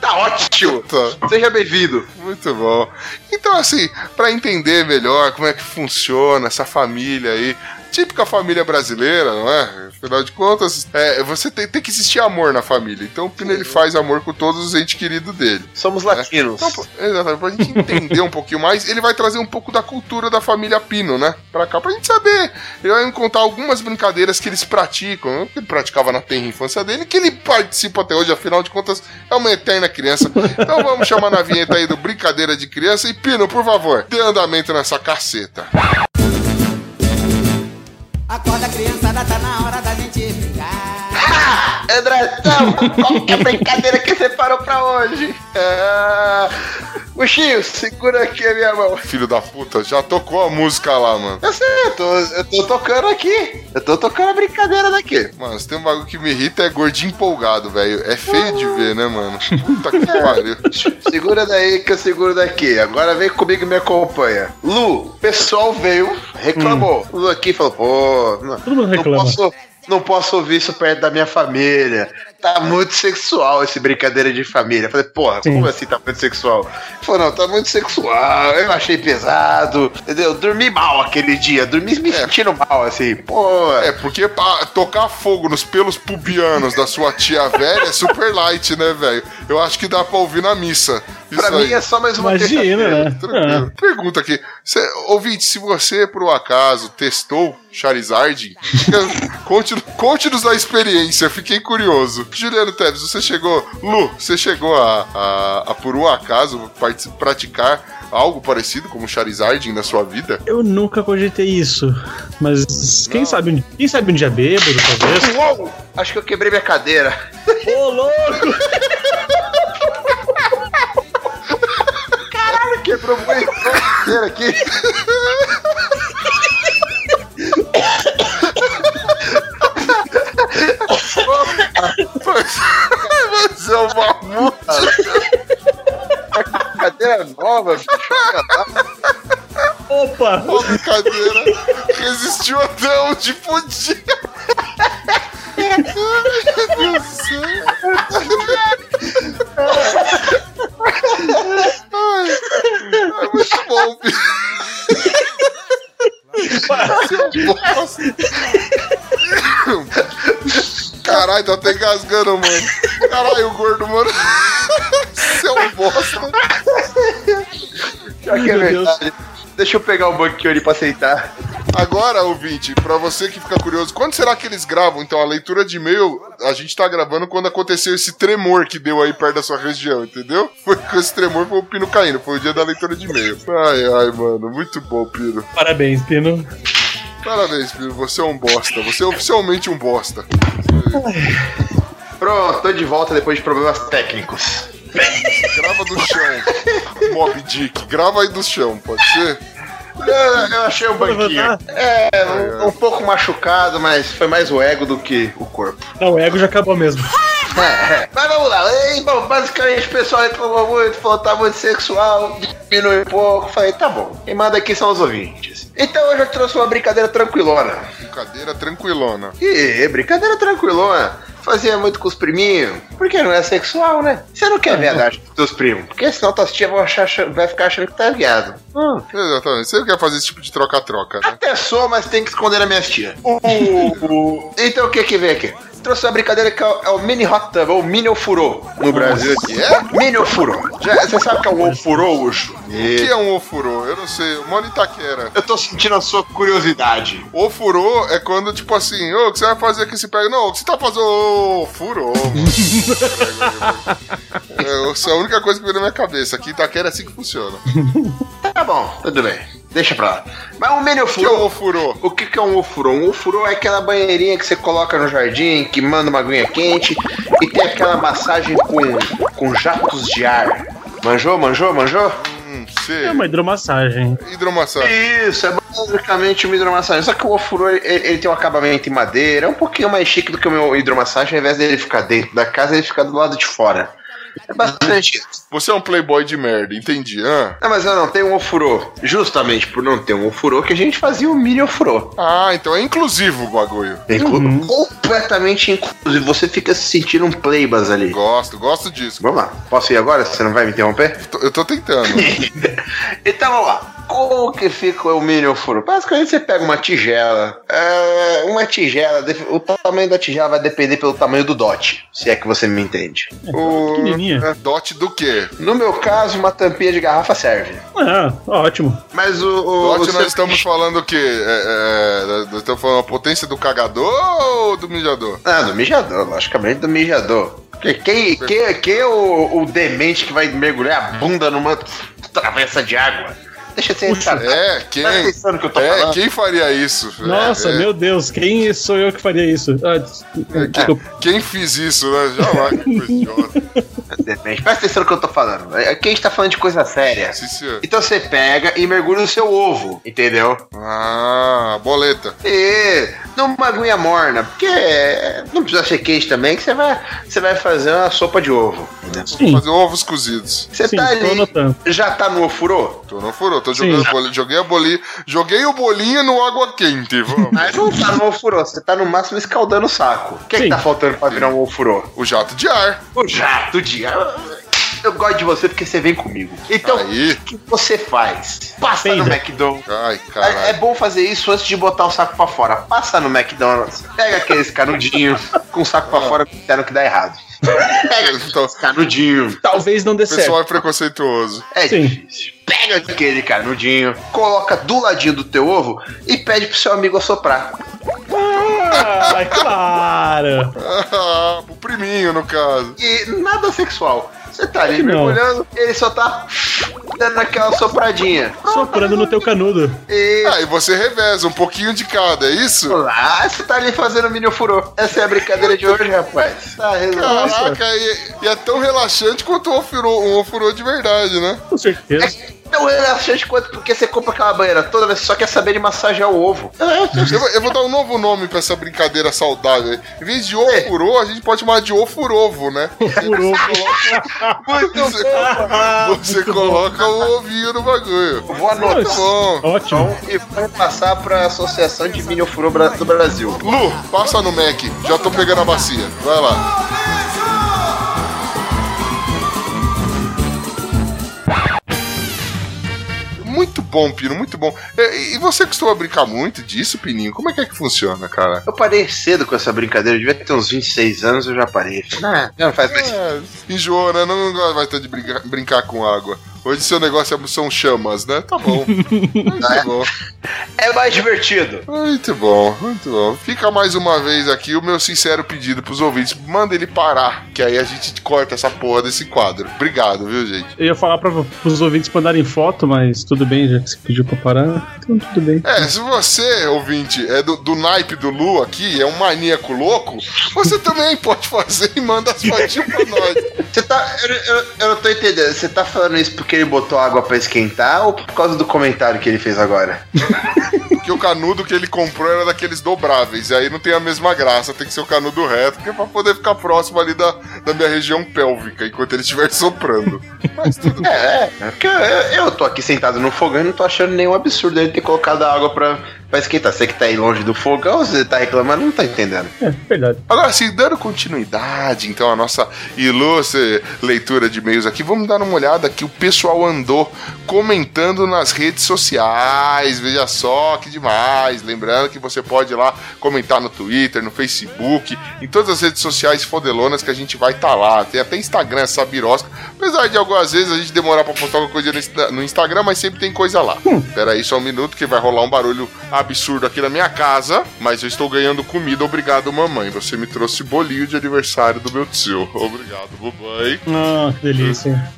Tá ótimo. Tá. Seja bem-vindo. Muito bom. Então, assim, pra entender melhor como é que funciona essa família aí, típica família brasileira, não é? Afinal de contas, é, você tem, tem que existir amor na família. Então o Pino ele faz amor com todos os entes queridos dele. Somos latinos. Então, exatamente, pra gente entender um pouquinho mais, ele vai trazer um pouco da cultura da família Pino, né? Pra cá, pra gente saber. Ele vai contar algumas brincadeiras que eles praticam, que ele praticava na terra infância dele, que ele participa até hoje, afinal de contas, é uma eterna criança. Então vamos chamar na vinheta aí do Brincadeira de Criança. E Pino, por favor, dê andamento nessa caceta. Acorda, criançada, tá na hora da gente brincar. Andrezão, qual que é a brincadeira que você parou pra hoje? É... Buxinho, segura aqui a minha mão. Filho da puta, já tocou a música lá, mano. Eu sei, eu tô, eu tô tocando aqui. Eu tô tocando a brincadeira daqui. Mano, se tem um bagulho que me irrita é gordinho empolgado, velho. É feio de ver, né, mano? Puta que pariu. Segura daí que eu seguro daqui. Agora vem comigo e me acompanha. Lu, o pessoal veio, reclamou. Lu aqui falou, pô, não, Todo mundo não reclama. posso, não posso ouvir isso perto da minha família. Tá muito sexual esse brincadeira de família. Eu falei, porra, Sim. como assim tá muito sexual? Ele falou, não, tá muito sexual. Eu achei pesado. Entendeu? Dormi mal aquele dia. Dormi me sentindo mal, assim. Pô, É, porque pra tocar fogo nos pelos pubianos da sua tia velha é super light, né, velho? Eu acho que dá pra ouvir na missa. Isso pra aí. mim é só mais uma Imagina, né? Tranquilo. Pergunta aqui. Cê, ouvinte, se você, por um acaso, testou Charizard, conte- conte-nos a experiência, fiquei curioso. Juliano Teves, você chegou. Lu, você chegou a, a, a, por um acaso, praticar algo parecido como Charizard na sua vida? Eu nunca cogitei isso. Mas quem sabe, um- quem sabe um dia bêbado, talvez. Uou! Acho que eu quebrei minha cadeira. Ô, louco! Caralho, quebrou muito a cadeira aqui. Mas é uma multa. Cadeira nova, bicho. Opa! A brincadeira resistiu até onde podia. Ai, meu Deus do céu. Ai, é muito bom, Pi. Seu bosta. Caralho, tô até engasgando, mano. Caralho, o gordo, mano. Seu bosta. Pior que é verdade. Deixa eu pegar banquinho ali pra sentar. Agora, ouvinte, pra você que fica curioso, quando será que eles gravam? Então, a leitura de e-mail, a gente tá gravando quando aconteceu esse tremor que deu aí perto da sua região, entendeu? Foi com esse tremor foi o Pino caindo, foi o dia da leitura de e-mail. Ai, ai, mano, muito bom, Pino. Parabéns, Pino. Parabéns, Pino, você é um bosta. Você é oficialmente um bosta. Pronto, tô de volta depois de problemas técnicos. Grava do chão, Mob Dick. Grava aí do chão, pode ser? Eu, eu achei um banquinho. É, um, um pouco machucado, mas foi mais o ego do que o corpo. Não, o ego já acabou mesmo. É, é. Mas vamos lá. E, bom, basicamente o pessoal reclamou muito, falou que tá muito sexual, diminuiu um pouco. Falei, tá bom. Quem manda aqui são os ouvintes. Então hoje eu trouxe uma brincadeira tranquilona. Brincadeira tranquilona. Ih, brincadeira tranquilona. Fazia muito com os priminhos, porque não é sexual, né? Você não quer ver a arte dos primos, porque senão tuas tias vão achar, vai ficar achando que tá viado. Hum. Exatamente. Você quer fazer esse tipo de troca-troca, né? Até sou, mas tem que esconder a minha tia. então o que que vem aqui? Trouxe uma brincadeira que é o, é o mini hot tub, ou mini ofurô no Brasil. que é? Mini ofurô. Já- Você sabe o que é um ofurô, Ucho? O que é um ofurô? Eu não sei. Eu moro em Itaquera. Eu tô sentindo a sua curiosidade. Ofurô é quando, tipo assim, ô, o que você vai fazer aqui? Você pega. Não, o que você tá fazendo? Ô, mano. é, essa é a única coisa que veio na minha cabeça. Aqui em Itaquera é assim que funciona. Tá bom, tudo bem. Deixa pra lá. Mas o mini O que é um ofurô. ofurô? O que, que é um ofurô? Um ofurô é aquela banheirinha que você coloca no jardim, que manda uma aguinha quente e tem aquela massagem com, com jatos de ar. Manjou, manjou, manjou? Hum, É sei. uma hidromassagem. Hidromassagem. Isso, é basicamente uma hidromassagem. Só que o ofurô, ele, ele tem um acabamento em madeira, é um pouquinho mais chique do que o meu hidromassagem, ao invés dele ficar dentro da casa, ele fica do lado de fora. É bastante isso. Você é um playboy de merda, entendi. Ah, Não, mas eu não tenho um ofurô. Justamente por não ter um ofurô que a gente fazia o mini ofurô. ah então é inclusivo o bagulho. Inclu Completamente inclusive. Você fica se sentindo um playbas ali. Gosto, gosto disso. Vamos lá. Posso ir agora? Você não vai me interromper? Tô- Eu tô tentando. então vamos lá. Como que fica o mini ofurô? Basicamente você pega uma tigela. é, uma tigela, def- o tamanho da tigela vai depender pelo tamanho do dot. Se é que você me entende. o Pequenininha. dot do quê? No meu caso, uma tampinha de garrafa serve. Ah, ótimo. Mas o. o Dot o nós estamos falando o quê? É, é, nós estamos falando a potência do cagador ou do mijador? Ah, do mijador, logicamente do mijador. Que- Quem, quem, quem é o, o demente que vai mergulhar a bunda numa travessa de água? Deixa eu ser retardado. É, quem? Presta atenção no que eu tô É, falando. quem faria isso? Nossa, É, é. meu Deus, quem sou eu que faria isso? Ah, des- desculpa. Quem fiz isso, né? Jamais. que coisa idiota. Demente. Presta atenção no que eu tô falando. Aqui a gente tá falando de coisa séria. Sim, senhor. Então você pega e mergulha no seu ovo, entendeu? Ah, boleta. E numa aguinha morna, porque não precisa ser quente também, que você vai, você vai fazer uma sopa de ovo. Sim, Fazer ovos cozidos. Você sim, tá tô ali, já tá no ofurô? Tô no furou, tô Sim. jogando bolinho. Joguei a bolinha. Joguei o bolinho no água quente. Vamos. Mas não tá no ofurô, você tá no máximo escaldando o saco. O que, que Sim. tá faltando pra virar um ofurô? o jato de ar. O jato de ar. Eu gosto de você porque você vem comigo. Então, Aí. o que você faz? Passa no. McDonald's. Ai, É, é bom fazer isso antes de botar o saco pra fora. Passa no McDonald's, pega aqueles canudinhos com o saco pra fora que disseram que dá errado. Pega Então, aqueles canudinhos. Talvez não dê o pessoal certo. é preconceituoso. É Sim. difícil. Pega aquele canudinho, coloca do ladinho do teu ovo e pede pro seu amigo assoprar. Ah, claro. Ah, o priminho, no caso. E nada sexual. Você tá ali mergulhando, ele só tá dando aquela sopradinha. Soprando no teu canudo. E Ah, e você reveza um pouquinho de cada, é isso? lá, você tá ali fazendo mini furô. Essa é a brincadeira de hoje, rapaz. Tá resolvido. Caraca, e, e é tão relaxante quanto um ofurô, um ofurô de verdade, né? Com certeza. Tão relaxante quanto porque você compra aquela banheira toda, mas você só quer saber de massagear o ovo. Eu, vou- eu vou dar um novo nome pra essa brincadeira saudável. Em vez de ofurô, a gente pode chamar de ofurovo, né? Furou. Muito Você, você coloca o ovinho no bagulho. Vou anotar Muito bom. Ótimo. e vou passar pra Associação de Mini Ofurô do Brasil. Lu, passa no Mac. Já tô pegando a bacia. Vai lá. Bom, Pino, muito bom. E, e você costuma brincar muito disso, Pininho? Como é que é que funciona, cara? Eu parei cedo com essa brincadeira, eu devia ter uns 26 anos, eu já parei. Ah, já não faz mais. É, enjoou, né? Não, não vai ter de brincar, brincar com água. Hoje seu negócio é- são chamas, né? Tá bom. Muito bom. É mais divertido. Muito bom, muito bom. Fica mais uma vez aqui o meu sincero pedido pros ouvintes. Manda ele parar, que aí a gente corta essa porra desse quadro. Obrigado, viu, gente? Eu ia falar para os ouvintes mandarem foto, mas tudo bem, já que você pediu pra parar, então tudo bem. É, se você, ouvinte, é do, do naipe do Lu aqui, é um maníaco louco, você também pode fazer e manda as fotinhas pra nós. Você tá. Eu, eu, eu não tô entendendo. Você tá falando isso porque ele botou água pra esquentar ou por causa do comentário que ele fez agora? Porque o canudo que ele comprou era daqueles dobráveis, e aí não tem a mesma graça, tem que ser o canudo reto, que é pra poder ficar próximo ali da, da minha região pélvica, enquanto ele estiver soprando. Mas tudo bem. É, é. Porque eu, eu tô aqui sentado no fogão e não tô achando nenhum absurdo ele ter colocado a água pra, pra esquentar. Você que tá aí longe do fogão, você tá reclamando, não tá entendendo. É, verdade. Agora, assim, dando continuidade, então, a nossa ilustre leitura de e-mails aqui, vamos dar uma olhada que o pessoal andou comentando nas redes sociais. Veja só que demais. Lembrando que você pode ir lá comentar no Twitter, no Facebook, em todas as redes sociais fodelonas que a gente vai estar lá. Tem até Instagram, essa birosca. Apesar de algumas vezes a gente demorar pra postar alguma coisa no Insta- no Instagram, mas sempre tem coisa lá. Pera aí só um minuto que vai rolar um barulho absurdo aqui na minha casa, mas eu estou ganhando comida. Obrigado, mamãe. Você me trouxe bolinho de aniversário do meu tio. Obrigado, mamãe. Ah, que delícia.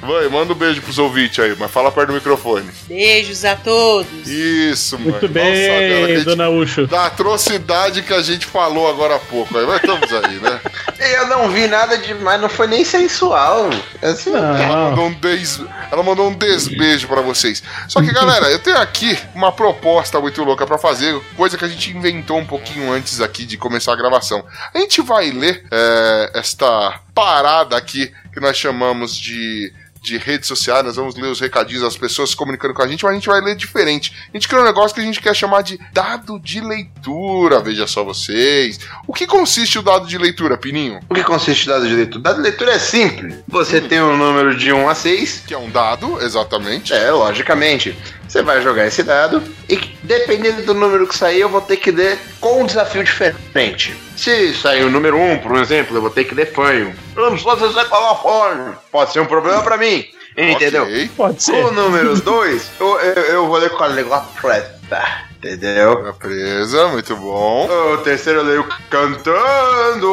Vai, manda um beijo pros ouvintes aí, mas fala perto do microfone. Beijos a todos. Isso, mano. Muito Nossa, cara, bem, dona Ucho. Da atrocidade que a gente falou agora há pouco. Aí, mas estamos aí, né? Eu não vi nada demais, não foi nem sensual. Assim, Ela Não, mandou um, des... Ela mandou um desbeijo pra vocês. Só que, galera, eu tenho aqui uma proposta muito louca pra fazer, coisa que a gente inventou um pouquinho antes aqui de começar a gravação. A gente vai ler é, esta parada aqui que nós chamamos de. De redes sociais, nós vamos ler os recadinhos das pessoas se comunicando com a gente, mas a gente vai ler diferente. A gente criou um negócio que a gente quer chamar de dado de leitura, veja só vocês. O que consiste o dado de leitura, Pininho? O que consiste o dado de leitura? O dado de leitura é simples. Você tem um número de 1 a 6. Que é um dado, exatamente. É, logicamente. Você vai jogar esse dado e dependendo do número que sair, eu vou ter que ler com um desafio diferente. Se sair o número 1, por exemplo, eu vou ter que ler fanho. Vamos só você falar fanho. Pode ser um problema pra mim. Entendeu? Ok. Pode ser. O número 2, eu, eu, eu vou ler com a língua preta. Entendeu? Tá presa, muito bom. O terceiro eu leio cantando.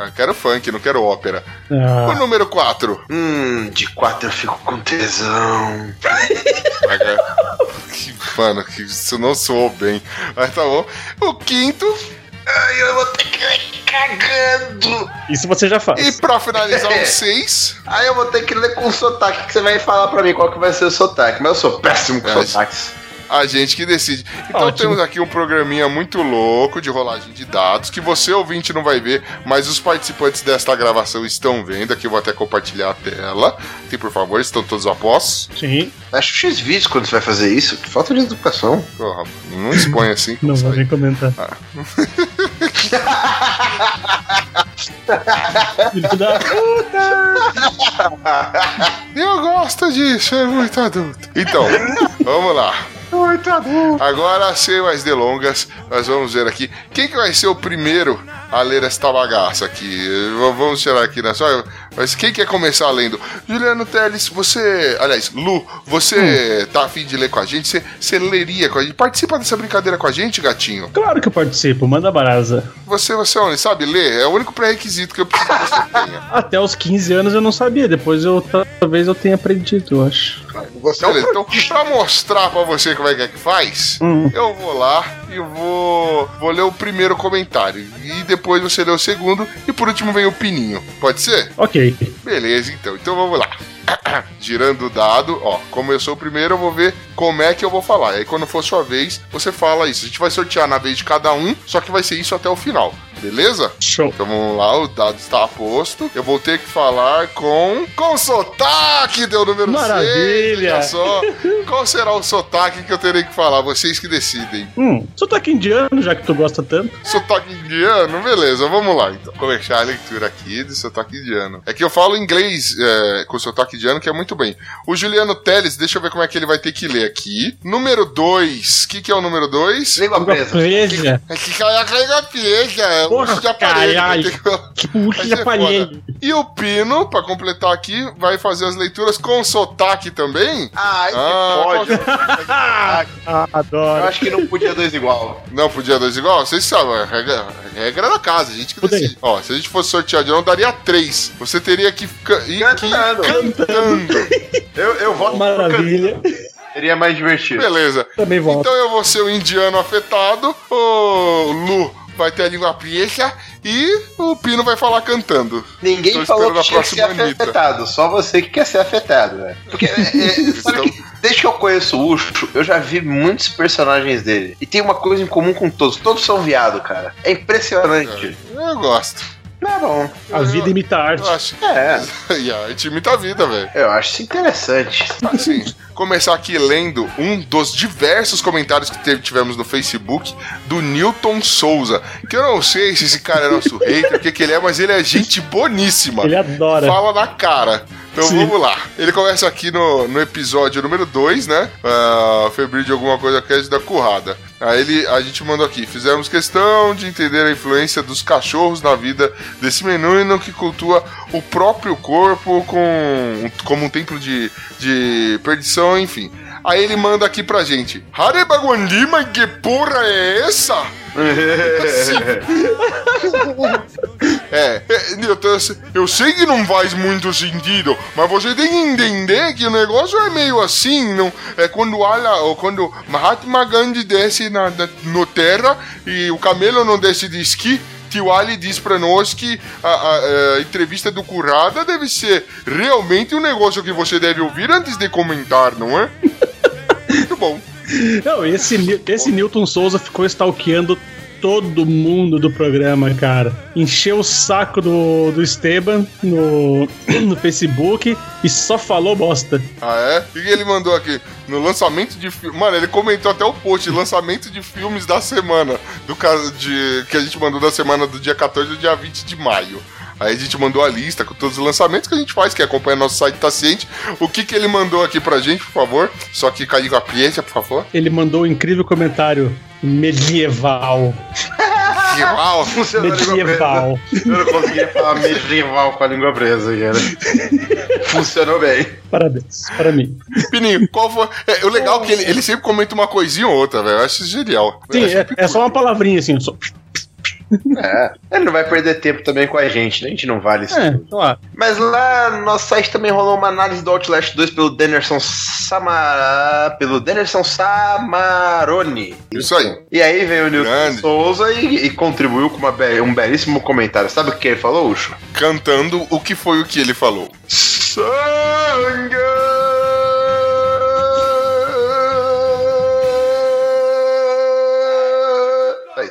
Eu quero funk, não quero ópera. O Ah, número 4. Hum, de quatro eu fico com tesão. Que, mano, que isso não soou bem. Mas tá bom. O quinto. Ai, eu vou ter que ler cagando. isso você já faz. E pra finalizar, o 6. Aí eu vou ter que ler com sotaque, que você vai falar pra mim qual que vai ser o sotaque. Mas eu sou péssimo com É, sotaques. A gente que decide. Então Ótimo. temos aqui um programinha muito louco de rolagem de dados que você ouvinte não vai ver, mas os participantes desta gravação estão vendo. Aqui eu vou até compartilhar a tela. Tem, por favor, estão todos a pós. Sim, Acho X vídeos quando você vai fazer isso. Que falta de educação. Porra, não expõe assim. não vou nem comentar. Filho da Eu gosto disso, é muito adulto. Então, vamos lá. Muito adulto. Agora, sem mais delongas, nós vamos ver aqui quem que vai ser o primeiro a ler esta bagaça aqui. Vamos tirar aqui na sua. Mas quem quer começar lendo? Juliano Teles, você. Aliás, Lu, você tá afim de ler com a gente? Você, você leria com a gente? Participa dessa brincadeira com a gente, gatinho? Claro que eu participo, manda brasa. Você, você é onde? Sabe ler? É o único pré-requisito que eu preciso que você tenha. Até os 15 anos eu não sabia, depois eu talvez eu tenha aprendido, eu acho. Você Beleza, então, pra mostrar pra você como é que é que faz, Hum. eu vou lá e vou, vou ler o primeiro comentário. E depois você lê o segundo. E por último vem o pininho. Pode ser? Ok. Beleza, então. Então vamos lá. Girando o dado, ó. Como eu sou o primeiro, eu vou ver como é que eu vou falar. Aí quando for sua vez, você fala isso. A gente vai sortear na vez de cada um, só que vai ser isso até o final. Beleza? Show. Então vamos lá, o dado está posto. Eu vou ter que falar com. Com sotaque, deu o número Maravilha. 6. Veja só. Qual será o sotaque que eu terei que falar? Vocês que decidem. Hum, sotaque indiano, já que tu gosta tanto. Sotaque indiano? Beleza, vamos lá então. Começar a leitura aqui de sotaque indiano. É que eu falo inglês é, com sotaque que é muito bem. O Juliano Teles, deixa eu ver como é que ele vai ter que ler aqui. Número 2. O que, que é o número 2? Língua Língua presa. presa. É que cai a carga presa. Porra, de aparelho. ter que- Que de aparelho. E o Pino, pra completar aqui, vai fazer as leituras com sotaque também? Ai, Ah, que pode. Ah, Eu adoro. acho que não podia dois igual. Não podia dois igual? Vocês sabem, a regra, a regra da casa, a gente que Poderia. decide. Ó, se a gente fosse sortear de não, daria três. Você teria que aqui Cantando. Eu, eu voto Maravilha. Seria mais divertido. Beleza. Também volto. Então eu vou ser o indiano afetado, o Lu vai ter a língua presa e o Pino vai falar cantando. Ninguém Tô falou que a tinha que ser Anitta. afetado, só você que quer ser afetado, né? Porque, é, é, sabe que, desde que eu conheço o Ucho, eu já vi muitos personagens dele. E tem uma coisa em comum com todos: todos são viado, cara. É impressionante. Eu gosto. Tá bom. A vida imita a arte. Acho. É, E a arte imita a vida, velho. eu acho isso interessante. Assim, começar aqui lendo um dos diversos comentários que teve- tivemos no Facebook do Newton Souza. Que eu não sei se esse cara é nosso hater, o que, que ele é, mas ele é gente boníssima. Ele adora. Fala na cara. Então Sim. vamos lá. Ele começa aqui no, no episódio número 2, né? Uh, febril de alguma coisa que é da currada. Aí ele, a gente mandou aqui. Fizemos questão de entender a influência dos cachorros na vida desse menino que cultua o próprio corpo com, como um templo de, de perdição, enfim. Aí ele manda aqui pra gente. Harebaguandima, que porra é essa? É, é, Nilton, eu sei- que não faz muito sentido, mas você tem que entender que o negócio é meio assim, não? É quando ala, ou quando Mahatma Gandhi desce na, na- no terra e o camelo não desce de esqui, Tio Ali diz pra nós que a, a- a entrevista do Currada deve ser realmente um negócio que você deve ouvir antes de comentar, não é? Muito bom. Não, esse, esse Newton Souza ficou stalkeando todo mundo do programa, cara. Encheu o saco do, do Esteban no, no Facebook e só falou bosta. Ah, é? O que ele mandou aqui? No lançamento de filme. Mano, ele comentou até o post, lançamento de filmes da semana. Do caso de. Que a gente mandou da semana do dia 14 ao dia 20 de maio. Aí a gente mandou a lista com todos os lançamentos que a gente faz, que acompanha nosso site Tá Ciente. O que que ele mandou aqui pra gente, por favor? Só que caiu a pieta, por favor. Ele mandou um incrível comentário medieval. A língua Medieval. Eu não conseguia falar medieval com a língua presa, cara. Funcionou bem. Parabéns, para mim. Pininho, qual foi. É, o legal é que ele, ele sempre comenta uma coisinha ou outra, velho. Eu acho isso genial. Sim, é, é só uma palavrinha assim. Só... É. Ele não vai perder tempo também com a gente, né? A gente não vale isso. É, lá. Mas lá no nosso site também rolou uma análise do Outlast 2 pelo Dennerson Samar... pelo Dennerson Samaroni. Isso aí. E aí veio o Nilton Grande. Souza e, e contribuiu com uma be- um belíssimo comentário. Sabe o que ele falou, Ucho? Cantando o que foi o que ele falou. Sangue!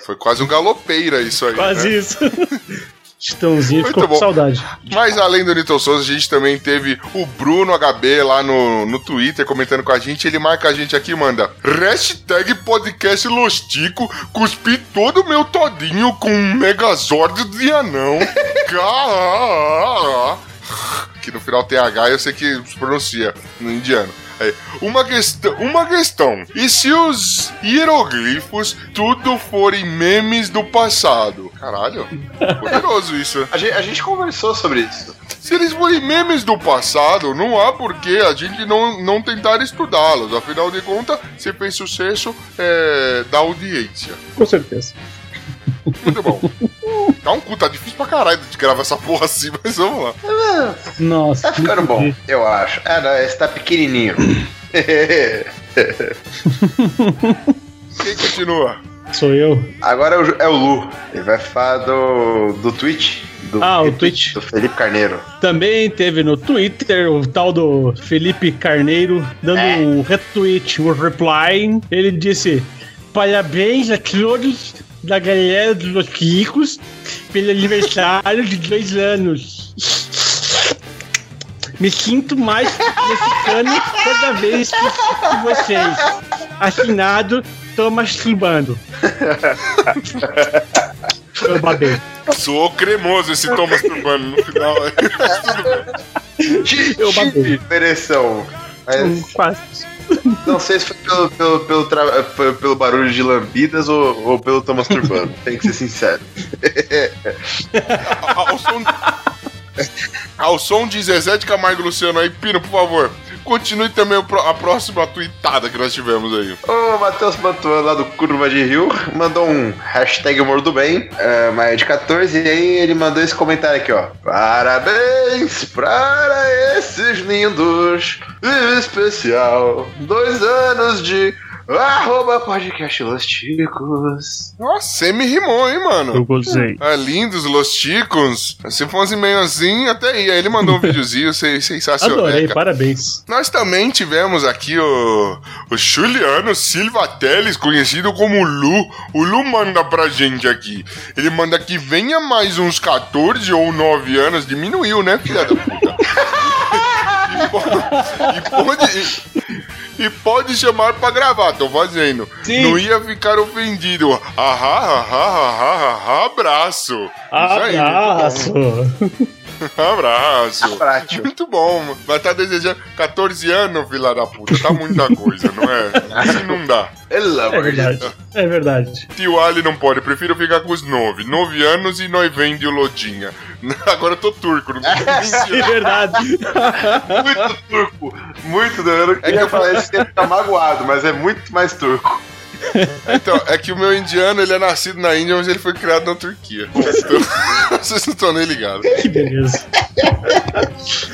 Foi quase um galopeira isso aí. Quase né? isso. Chitãozinho Muito ficou com saudade. Mas além do Newton Souza, a gente também teve o Bruno HB lá no, no Twitter comentando com a gente. Ele marca a gente aqui e manda hashtag podcast Lostico, cuspi todo o meu todinho com um megazord de anão. Que no final tem H, eu sei que se pronuncia no indiano. Aí, uma questão, uma questão. E se os hieroglifos tudo forem memes do passado? Caralho, poderoso isso. A gente, a gente conversou sobre isso. Se eles forem memes do passado, não há por que a gente não, não tentar estudá-los. Afinal de contas, você fez sucesso é, da audiência. Com certeza. Muito bom. Dá um cu, tá difícil pra caralho de gravar essa porra assim, mas vamos lá. Nossa. Tá ficando bom, eu acho. É, não, esse tá pequenininho. Quem continua? Sou eu. Agora é o, é o Lu. Ele vai falar do, do tweet. Do, Ah, o tweet. Do Felipe Carneiro. Também teve no Twitter o tal do Felipe Carneiro dando É. um retweet, um reply. Ele disse: Parabéns a todos da galera dos Ricos pelo aniversário de dois anos. Me sinto mais mexicano toda vez que assisto vocês. Assinado, tô masturbando. Eu babei. Soou cremoso esse Thomas Turbano no final. Eu babei. Ereção. Mas Quase. Não sei se foi pelo, pelo, pelo, tra- pelo barulho de lambidas ou, ou pelo Thomas Turbano. Tem que ser sincero. ao, som, ao som de Zezé de Camargo Luciano aí, Pino, por favor. Continue também a próxima tweetada que nós tivemos aí. O Matheus Mantuan, lá do Curva de Rio, mandou um hashtag humor do bem, é, maio de 14, e aí ele mandou esse comentário aqui, ó. Parabéns para esses lindos, especial, dois anos de arroba podcast Los Ticos. Nossa, você me rimou, hein, mano? gozei. É lindos, Los Ticos. Se fosse meio assim, até ia. Ele mandou um videozinho se- sensacional. Adorei, cara. parabéns. Nós também tivemos aqui o, o Juliano Silva Teles, conhecido como Lu. O Lu manda pra gente aqui. Ele manda que venha mais uns 14 ou 9 anos. Diminuiu, né, filha da puta? e, po- pode, e, e pode chamar pra gravar, tô fazendo. Sim. Não ia ficar ofendido. Ahá, ahá, ahá, ahá, abraço. Isso aí, Abraço. Abraço. Muito bom. Vai estar desejando 14 anos, filha da puta. Tá muita coisa, não é? Assim não dá. É verdade. É verdade. Tio Ali não pode. Prefiro ficar com os 9. 9 anos e nós vende o Lodinha. Agora eu tô turco. Não tô É verdade. Muito turco. Muito. Eu não queria falar isso que ia ficar magoado, mas é muito mais turco. Então, é que o meu indiano, ele é nascido na Índia, mas ele foi criado na Turquia. Então, vocês não estão nem ligados. Que beleza.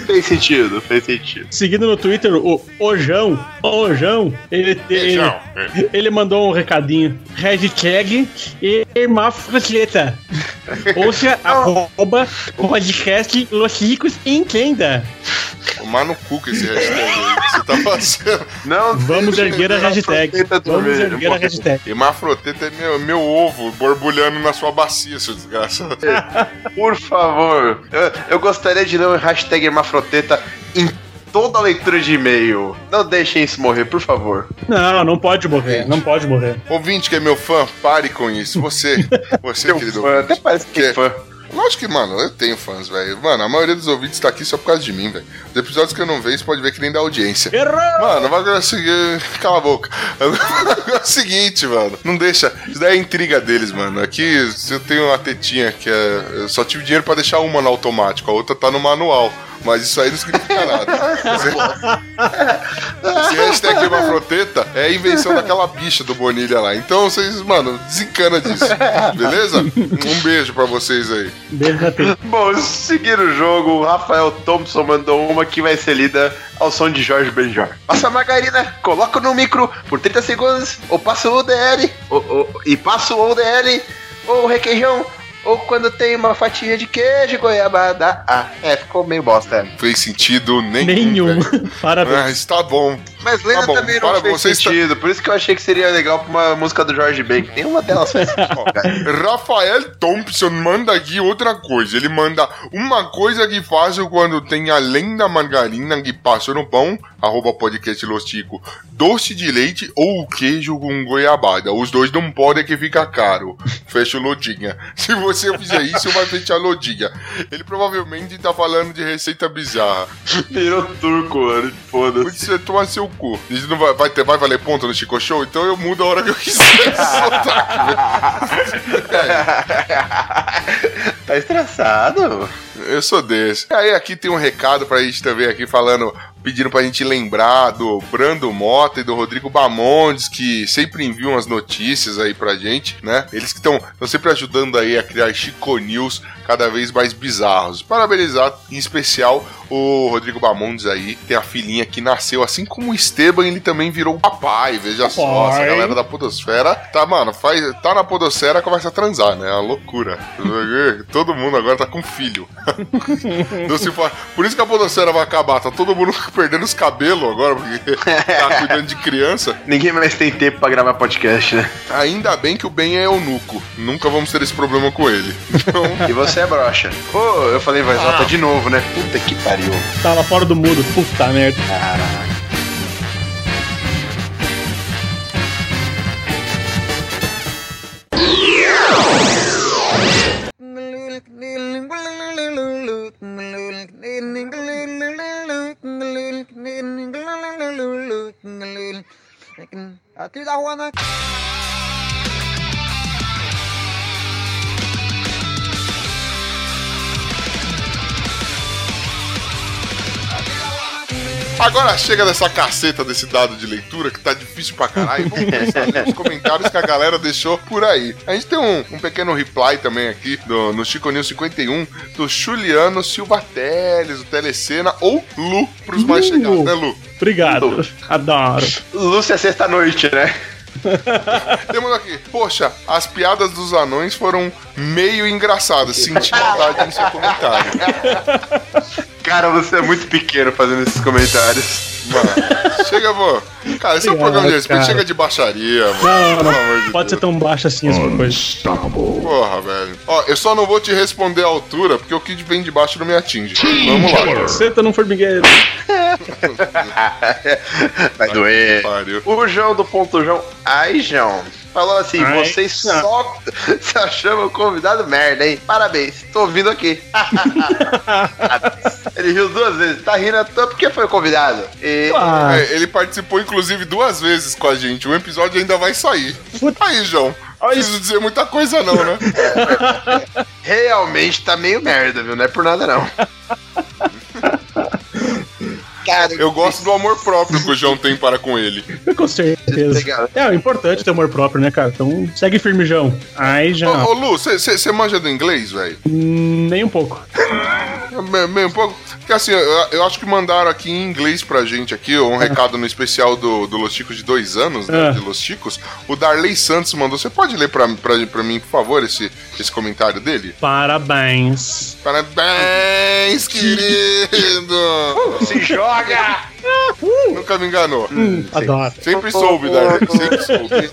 Fez sentido, fez sentido. Seguindo no Twitter, o Ojão, Ojão, ele, ele, Beijão. ele mandou um recadinho. Hashtag hermafroseta. Ouça arroba podcast Los Ricos Entenda. Tomar no cu com esse hashtag aí você tá fazendo. Não, Vamos erguer a hashtag. Vamos erguer a hashtag. Hemafroteta é meu, meu ovo borbulhando na sua bacia, seu desgraçado. Por favor, eu, eu gostaria de ler o hashtag hermafroteta em toda a leitura de e-mail. Não deixem isso morrer, por favor. Não, não pode morrer, não pode morrer. Ouvinte que é meu fã, pare com isso. Você, você, querido. fã, até parece que é Que- fã. Lógico que, mano, eu tenho fãs, velho. Mano, a maioria dos ouvintes tá aqui só por causa de mim, velho. Os episódios que eu não vejo, você pode ver que nem da audiência. Errou! Mano, o bagulho é. Cala a boca. É o seguinte, mano. Não deixa. Isso daí é intriga deles, mano. Aqui eu tenho uma tetinha que é. Eu só tive dinheiro pra deixar uma no automático, a outra tá no manual. Mas isso aí não significa nada. Esse hashtag Hemafroteta é a invenção daquela bicha do Bonilha lá. Então vocês, mano, desencana disso. Beleza? Um beijo pra vocês aí. Beijo teta. Bom, seguir o jogo, o Rafael Thompson mandou uma que vai ser lida ao som de Jorge Benjor. Passa a margarina, coloca no micro por 30 segundos, ou passa o UDL, ou, ou- e passa o UDL, ou o requeijão, ou quando tem uma fatia de queijo goiabada. Ah, é, ficou meio bosta. Fez sentido nenhum. Nenhum. Parabéns. Mas tá bom. Mas lenda Tá bom, também não fez sentido, por isso que eu achei que seria legal pra uma música do Jorge Ben, que nenhuma delas faz. Rafael Thompson manda aqui outra coisa. Ele manda uma coisa que faço quando tem além da margarina que passo no pão, arroba podcast Lostico, doce de leite ou queijo com goiabada. Os dois não podem que fica caro. Fecha o lodinha. Se você fizer isso, vai fechar lodinha. Ele provavelmente tá falando de receita bizarra. Virou turco, mano, foda-se. ser tomar seu cu. Isso não vai, vai, ter, vai valer ponto no Chico Show? Então eu mudo a hora que eu quiser. tá estressado? Eu sou desse. Aí aqui tem um recado pra gente também aqui falando, pedindo pra gente lembrar do Brando Mota e do Rodrigo Bamondes, que sempre enviam as notícias aí pra gente, né? Eles que estão sempre ajudando aí a criar Chico News cada vez mais bizarros. Parabenizar em especial o Rodrigo Bamondes aí, tem a filhinha que nasceu assim como o Esteban, ele também virou papai, veja só, essa Papai. galera da podosfera, tá, mano, faz, tá na podosfera, começa a transar, né? É uma loucura. Todo mundo agora tá com filho. Não se fa- Por isso que a podosfera vai acabar, tá todo mundo perdendo os cabelos agora, porque tá cuidando de criança. Ninguém mais tem tempo pra gravar podcast, né? Ainda bem que o Ben é eunuco, nunca vamos ter esse problema com ele. Então, E você é broxa. Pô, eu falei voz Ah. alta de novo, né? Puta que pariu. Tava fora do mudo. Puta merda. Caraca. Aqui da rua na agora chega dessa caceta desse dado de leitura que tá difícil pra caralho. Vamos começar a ler os comentários que a galera deixou por aí. A gente tem um, um pequeno reply também aqui do, no Chico News 51 do Juliano Silva Teles, o Telecena ou Lu pros mais Lu. chegados, né, Lu? Obrigado. Adoro. Lúcia sexta-noite, né? Temos aqui, poxa, as piadas dos anões foram meio engraçadas. Senti vontade no seu comentário. Cara, você é muito pequeno fazendo esses comentários. Mano, chega, vô. Cara, esse é um programa de respeito, cara. chega de baixaria, mano. Não, de não. Pode ser tão baixo assim essa coisa. Porra, velho. Ó, eu só não vou te responder a altura, porque o que vem de baixo não me atinge. Vamos lá. Senta num formigueiro. Vai doer. O João do Ponto João. Ai, João. Falou assim, Ai, vocês só, só chamam o convidado merda, hein? Parabéns, tô ouvindo aqui. Ele riu duas vezes, tá rindo à toa porque foi o convidado. E... Ah, É, ele participou, inclusive, duas vezes com a gente. O episódio ainda vai sair. Aí, João. Não preciso dizer muita coisa, não, né? Realmente tá meio merda, viu? Não é por nada, não. Cara, Eu gosto do amor próprio que o João tem para com ele. Com certeza. É, o importante é ter amor próprio, né, cara? Então segue firme, João. Aí já. Ô, ô Lu, você manja do inglês, velho? Hum, Nem um pouco. Meio um pouco. Porque assim, eu, eu acho que mandaram aqui em inglês pra gente aqui, um recado no especial do, do Los Chicos de dois anos, né? Ah. De Los Chicos. O Darley Santos mandou. Você pode ler pra, pra, pra mim, por favor, esse, esse comentário dele? Parabéns. Parabéns, querido! Se joga! Nunca me enganou. Adoro. Sempre soube, Darley. Sempre soube.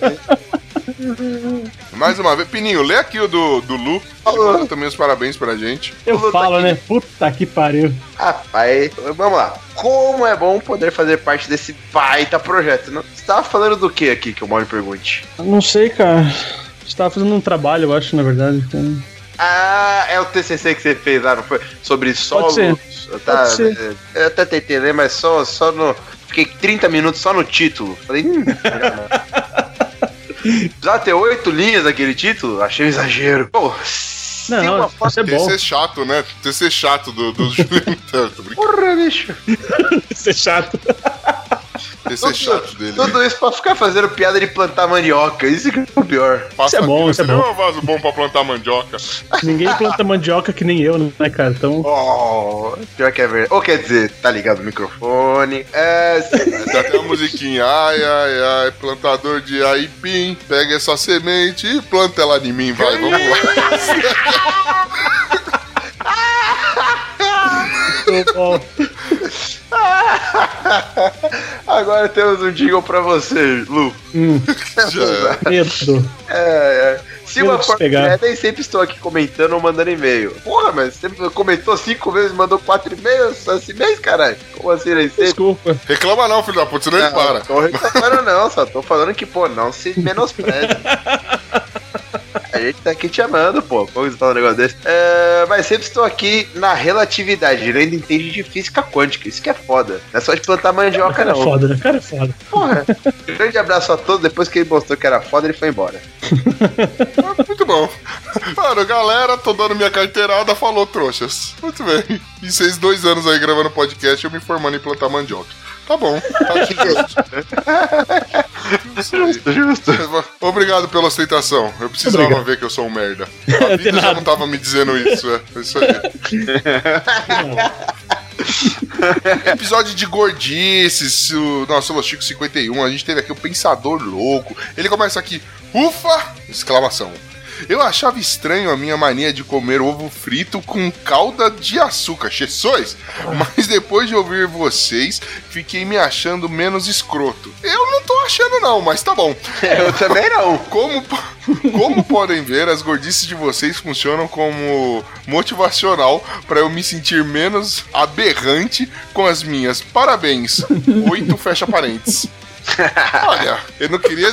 Mais uma vez, Pininho, lê aqui o do, do Lu. Manda também os parabéns pra gente. Eu Luta falo, aqui. né? Puta que pariu. Rapaz, vamos lá. Como é bom poder fazer parte desse baita projeto. Não, você tava falando do que aqui que o Mauro pergunte? Não sei, cara. Você tava fazendo um trabalho, eu acho, na verdade. Então... Ah, é o TCC que você fez lá, não foi? Sobre solos. ser. Tá, Pode ser. Eu até tentei ler, mas só, só no. Fiquei 30 minutos só no título. Falei, hum. Precisava ter oito linhas aquele título? Achei um exagero. Pô, Não, tem uma foto. isso é bom. TC chato, né? TC chato do, do Juliano. Porra, bicho. Isso é chato. TC chato dele. Tudo isso pra ficar fazendo piada de plantar mandioca. Isso que é o pior. Passa Isso é bom, isso é você bom. deu um vaso bom pra plantar mandioca. Ninguém planta mandioca que nem eu, né, cara? Então. Oh, pior que é verdade. Ou quer dizer, tá ligado o microfone. É. Tem até a musiquinha. Ai, ai, ai, plantador de aipim. Pega essa semente e planta ela em mim, vai, vamos lá. ó, Agora temos um jingle pra você, Lu. Medo. É, é. Se forma pegar. é, nem sempre estou aqui comentando ou mandando e-mail. Porra, mas você comentou cinco vezes, mandou quatro e-mails só esse mês, caralho. Como assim, nem sempre? Desculpa. Reclama não, filho da puta, senão ele Não, para. Não tô reclamando não, só tô falando que, pô, não se menospreze. A gente tá aqui te amando, pô. Como você fala um negócio desse? É, mas sempre estou aqui na relatividade. Ele ainda entende de física quântica. Isso que é foda. Não é só de plantar mandioca, Cara é não. foda, né? Cara é foda. Porra. Grande abraço a todos. Depois que ele mostrou que era foda, ele foi embora. Muito bom. Mano, galera, tô dando minha carteirada, falou, trouxas. Muito bem. E vocês dois anos aí gravando podcast, eu me formando em plantar mandioca. Tá bom, tá justo. Aí. Justo. Obrigado pela aceitação. Eu precisava Obrigado. ver que eu sou um merda. A vida já não tava me dizendo isso, é. Isso aí. Episódio de gordices, o nosso Los Chico 51. A gente teve aqui o Pensador Louco. Ele começa aqui, ufa! Exclamação. Eu achava estranho a minha mania de comer ovo frito com calda de açúcar, Jesus! Mas depois de ouvir vocês, fiquei me achando menos escroto. Eu não tô achando não, mas tá bom. Eu também não. Como, como podem ver, as gordices de vocês funcionam como motivacional para eu me sentir menos aberrante com as minhas. Parabéns. Oito fecha parênteses. Olha, eu não queria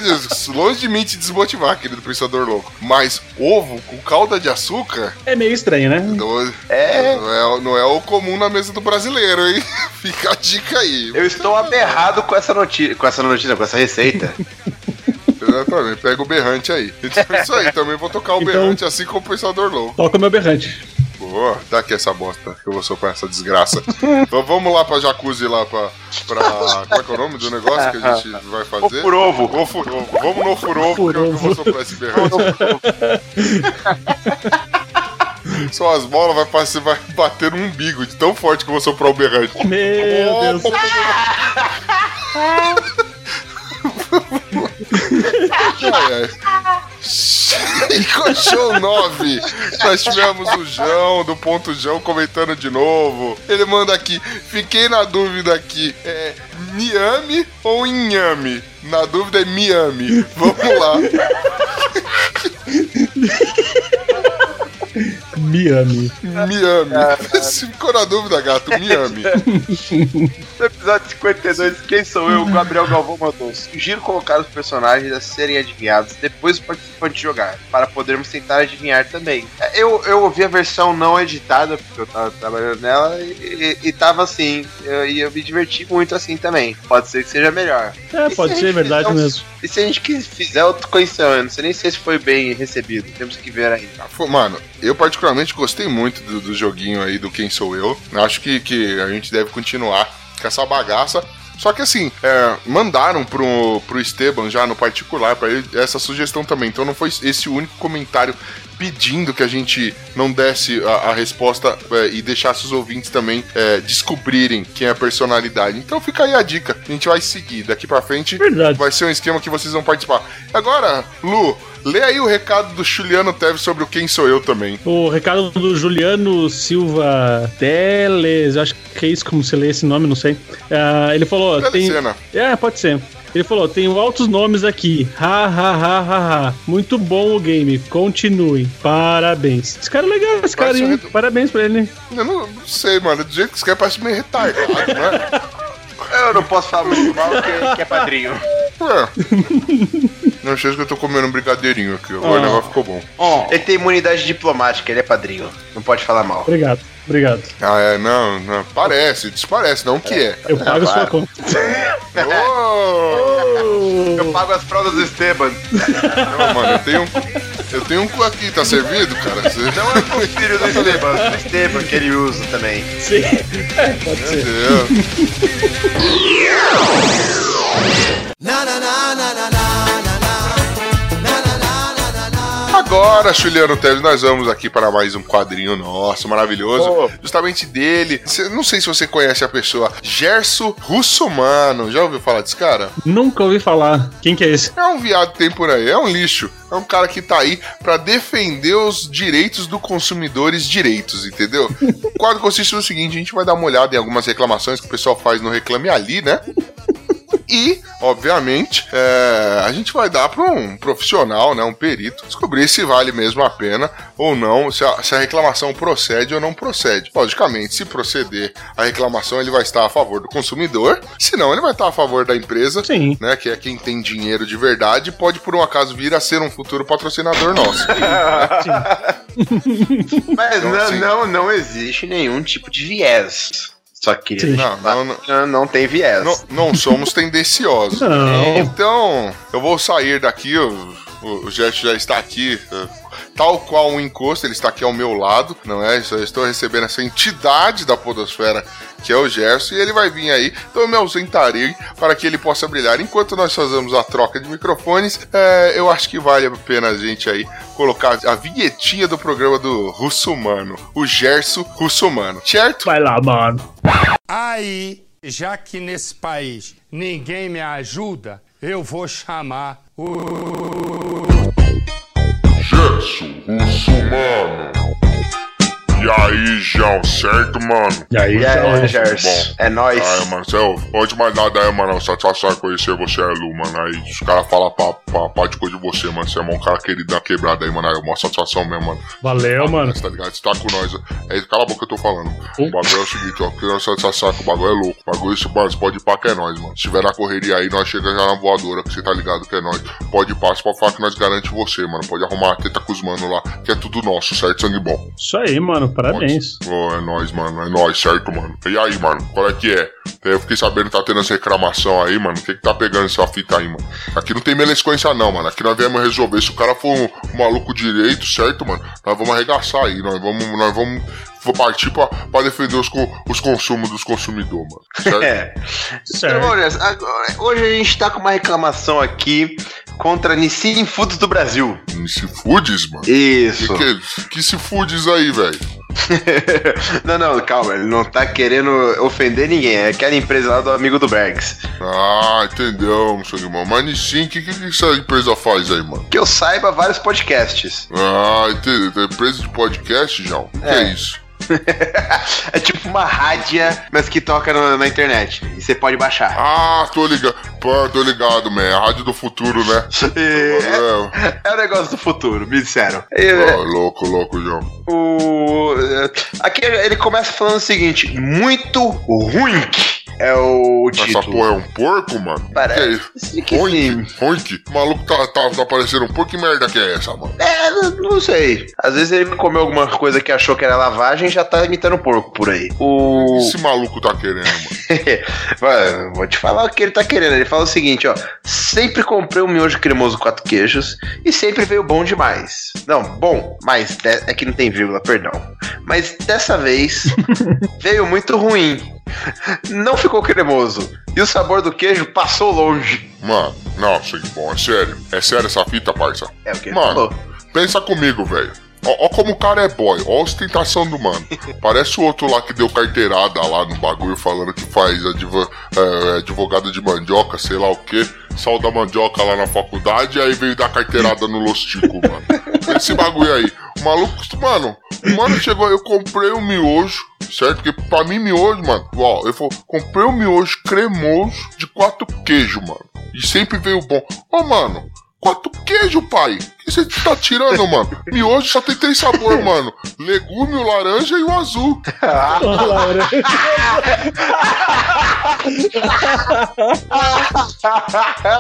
longe de mim te desmotivar, querido pensador louco. Mas ovo com calda de açúcar É meio estranho, né? não É. não é, não é o comum na mesa do brasileiro, hein? Fica a dica aí. Eu estou aberrado com essa notícia, com essa notícia, com essa receita. Exatamente, pega o berrante aí. Então é isso aí, também vou tocar o Então- berrante assim como o pensador louco. Toca o meu berrante. Dá aqui essa bosta que eu vou soprar essa desgraça. então vamos lá pra jacuzzi lá pra, pra. Como é que é o nome do negócio que a gente vai fazer? O furovo. O furovo. Vamos no furovo que eu, que eu vou soprar esse berrante. Só as bolas vai, passar, vai bater no umbigo de tão forte que eu vou soprar o berrante. Meu Deus. Show 9. Nós tivemos o João, do ponto João, comentando de novo. Ele manda aqui. Fiquei na dúvida aqui. É Miami ou Inhame? Na dúvida é Miami. Vamos lá. Miami. Miami. Se ficou na dúvida, gato, Miami. No episódio 52, quem sou eu? O Gabriel Galvão mandou. Sugiro colocar os personagens a serem adivinhados depois do participante jogar, para podermos tentar adivinhar também. Eu, eu ouvi a versão não editada, porque eu tava trabalhando nela, e, e, e tava assim, eu- e eu me diverti muito assim também. Pode ser que seja melhor. É, E se pode a ser verdade um- mesmo. E se a gente que fizer outro coição, eu não sei nem sei se foi bem recebido. Temos que ver ainda. Foi- Mano, eu particularmente gostei muito do, do joguinho aí do Quem Sou Eu. Acho que, que a gente deve continuar com essa bagaça. Só que assim, é, mandaram pro, pro Esteban já no particular pra ele essa sugestão também. Então não foi esse o único comentário pedindo que a gente não desse a, a resposta é, e deixasse os ouvintes também é, descobrirem quem é a personalidade. Então fica aí a dica. A gente vai seguir. Daqui pra frente Verdade. vai ser um esquema que vocês vão participar. Agora, Lu, lê aí o recado do Juliano Teves sobre o Quem Sou Eu também. O recado do Juliano Silva Teles, acho que é isso como se lê esse nome, não sei. Ah, ele falou. Tem... Telecena. É, pode ser. Ele falou: tenho altos nomes aqui. Ha, ha, ha, ha, ha. Muito bom o game. Continue. Parabéns. Esse cara é legal, esse cara Parece hein? Parabéns pra ele. Eu não, não sei, mano. Do jeito que escreve parece meio retardado, né? Eu não posso falar muito mal porque que é padrinho. É. Não sei que eu tô comendo um brigadeirinho aqui. Agora o negócio ficou bom. Ele tem imunidade diplomática, ele é padrinho. Não pode falar mal. Obrigado, obrigado. Ah, é, não, não. Parece, desparece, não que é. Eu pago a sua claro. conta. Ô! Eu pago as fraldas do Esteban. Não, mano, eu tenho, eu tenho um cu aqui, tá servido, cara? Você... Não é o filho do Esteban, do Esteban que ele usa também. Sim. É, pode ser. Entendeu? Agora, Juliano Teves, nós vamos aqui para mais um quadrinho nosso, maravilhoso. Justamente dele. Não sei se você conhece a pessoa, Gerso Russomano. Já ouviu falar desse cara? Nunca ouvi falar. Quem que é esse? É um viado que tem por aí, é um lixo. É um cara que tá aí pra defender os direitos dos consumidores direitos, entendeu? O quadro consiste no seguinte, a gente vai dar uma olhada em algumas reclamações que o pessoal faz no Reclame Ali, né? E, obviamente, é, a gente vai dar para um profissional, né, um perito, descobrir se vale mesmo a pena ou não, se a, se a reclamação procede ou não procede. Logicamente, se proceder a reclamação, ele vai estar a favor do consumidor, se não, ele vai estar a favor da empresa, Sim. né, que é quem tem dinheiro de verdade, e pode por um acaso vir a ser um futuro patrocinador nosso. Mas Então, não, assim- não, não existe nenhum tipo de viés. Só que Sim. Não, não, não. não, não tem viés. Não, não somos tendenciosos. Não. Então, eu vou sair daqui, o, o, Jet já está aqui, eh, tal qual um encosto, ele está aqui ao meu lado, não é? Eu estou recebendo essa entidade da podosfera que é o Gerson, e ele vai vir aí, então eu me ausentarei para que ele possa brilhar. Enquanto nós fazemos a troca de microfones, eh, eu acho que vale a pena a gente aí colocar a vinhetinha do programa do Russomano, o Gerson Russomano, certo? Vai lá, mano. Aí, já que nesse país ninguém me ajuda, eu vou chamar o. Gerson Russomano. E aí, João, certo, mano? E aí, E aí, então, Gers? bom. É nóis. Ah, mano, céu, pode mais nada aí, mano. Satisfação em conhecer você, Lu, mano. Aí os caras falam pra, pra, pra de coisa de você, mano. Você é um cara querido da quebrada aí, mano. Aí, uma satisfação mesmo, mano. valeu, mano. Você tá ligado? Você tá com nós. É isso, cala a boca que eu tô falando. O bagulho é o seguinte, ó. Criando satisfação que o bagulho é louco. O bagulho, esse, mano, você pode ir pra que é nós, mano. Se tiver na correria aí, nós chegamos já na voadora, que você tá ligado que é nós. Pode ir pra, falar que nós garante você, mano. Pode arrumar a teta com os manos lá, que é tudo nosso, certo? Sangue bom. Isso aí, mano. Parabéns. Ô, é nóis, mano. É nóis, certo, mano? E aí, mano? Qual é que é? Eu fiquei sabendo que tá tendo essa reclamação aí, mano. O que que tá pegando essa fita aí, mano? Aqui não tem melescoência, não, mano. Aqui nós viemos resolver. Se o cara for um, um maluco direito, certo, mano? Nós vamos arregaçar aí. Nós vamos, nós vamos vou partir pra, pra defender os, os consumos dos consumidores, mano. Certo? É. Certo. Então, hoje a gente tá com uma reclamação aqui contra a Nissin Foods do Brasil. Se fudes, mano. Isso. Que, que, que se fudes aí, velho? não, não, calma, ele não tá querendo ofender ninguém. É aquela empresa lá do amigo do Bergs. Ah, entendeu, meu senhor irmão. Mas sim, o que, que, essa empresa faz aí, mano? Que eu saiba, vários podcasts. Ah, entendeu. Tem empresa de podcast, João? O que é É. isso? é tipo uma rádia, mas que toca no- na internet. E você pode baixar. Ah, tô ligado. Pô, tô ligado, man. A rádio do futuro, né? É, é, o negócio do futuro, me disseram. é, E- louco, louco, João. o, aqui ele começa falando o seguinte: muito ruim é o Essa título. porra é um porco, mano? Parece Que é isso? O maluco tá, tá, tá parecendo um porco. Que merda que é essa, mano? É, não- sei. Às vezes ele comeu alguma coisa que achou que era lavagem e já tá imitando porco por aí. O. Esse maluco tá querendo, mano? Mano, vou te falar o que ele tá querendo. Ele fala o seguinte, ó. Sempre comprei um miojo cremoso quatro queijos e sempre veio bom demais. Não, bom, mas é que não tem vírgula, perdão. Mas dessa vez veio muito ruim. Não ficou cremoso. E o sabor do queijo passou longe. Mano, não, sangue bom, é sério. É sério essa fita, parça. É o que Mano, falou. pensa comigo, velho. Ó, ó como o cara é boy, ó a ostentação do mano. Parece o outro lá que deu carteirada lá no bagulho falando que faz advo- é, advogado de mandioca, sei lá o que. Sal da mandioca lá na faculdade e aí veio dar carteirada no Lostico, mano. Esse bagulho aí. O maluco, mano, mano chegou, eu comprei um miojo, certo? Porque pra mim miojo, mano, ó, eu falou, comprei um miojo cremoso de quatro queijos, mano. E sempre veio bom. Ô, mano, Quatro queijo, pai. Que você tá tirando, mano? Miojo só tem três sabores, mano. Legume, o laranja e o azul.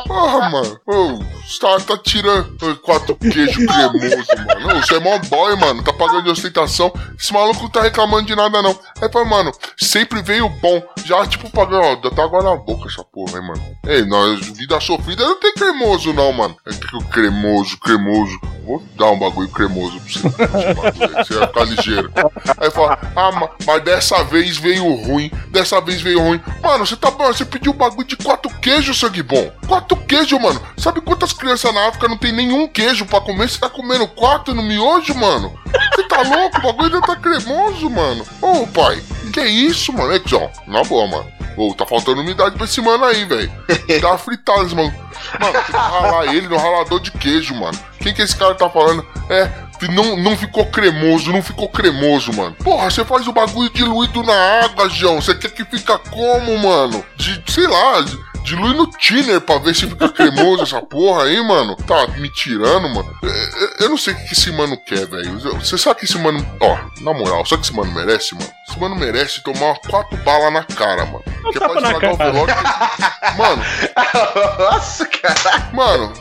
Porra, mano. Ô, você tá, tá tirando quatro queijo cremoso, mano. Ô, Você é mó boy, mano. Tá pagando de ostentação. Esse maluco não tá reclamando de nada, não. Aí, pai, mano, sempre veio bom. Já, tipo, pagando, ó, dá até água na boca essa porra, hein, mano. Ei, nós, vida sofrida não tem cremoso, não, mano. É que o cremoso, cremoso. Vou dar um bagulho cremoso pra você. Você vai ficar ligeiro. Aí fala, ah, ma- mas dessa vez veio ruim. Dessa vez veio ruim. Mano, você tá você pediu um bagulho de quatro queijos, sangue bom. Quatro queijos, mano. Sabe quantas crianças na África não tem nenhum queijo pra comer? Você tá comendo quatro no miojo, mano? Você tá louco? O bagulho ainda tá cremoso, mano. Ô, pai, que isso, mano? É ó, na boa, mano. Ô, tá faltando umidade pra esse mano aí, velho. Tá fritado esse mano. Mano, tem que ralar ele no ralador de queijo, mano. Quem que esse cara tá falando? É, não, não ficou cremoso, não ficou cremoso, mano. Porra, você faz o bagulho diluído na água, João. Você quer que fica como, mano? De, sei lá, de- dilui no thinner pra ver se fica cremoso essa porra aí, mano. Tá me tirando, mano. É, é, Eu não sei o que esse mano quer, velho. Você sabe que esse mano. Ó, na moral, sabe o que esse mano merece, mano? Esse mano merece tomar quatro balas na cara, mano. Que é pra estragar o velório. Mano, Nossa, cara. Mano,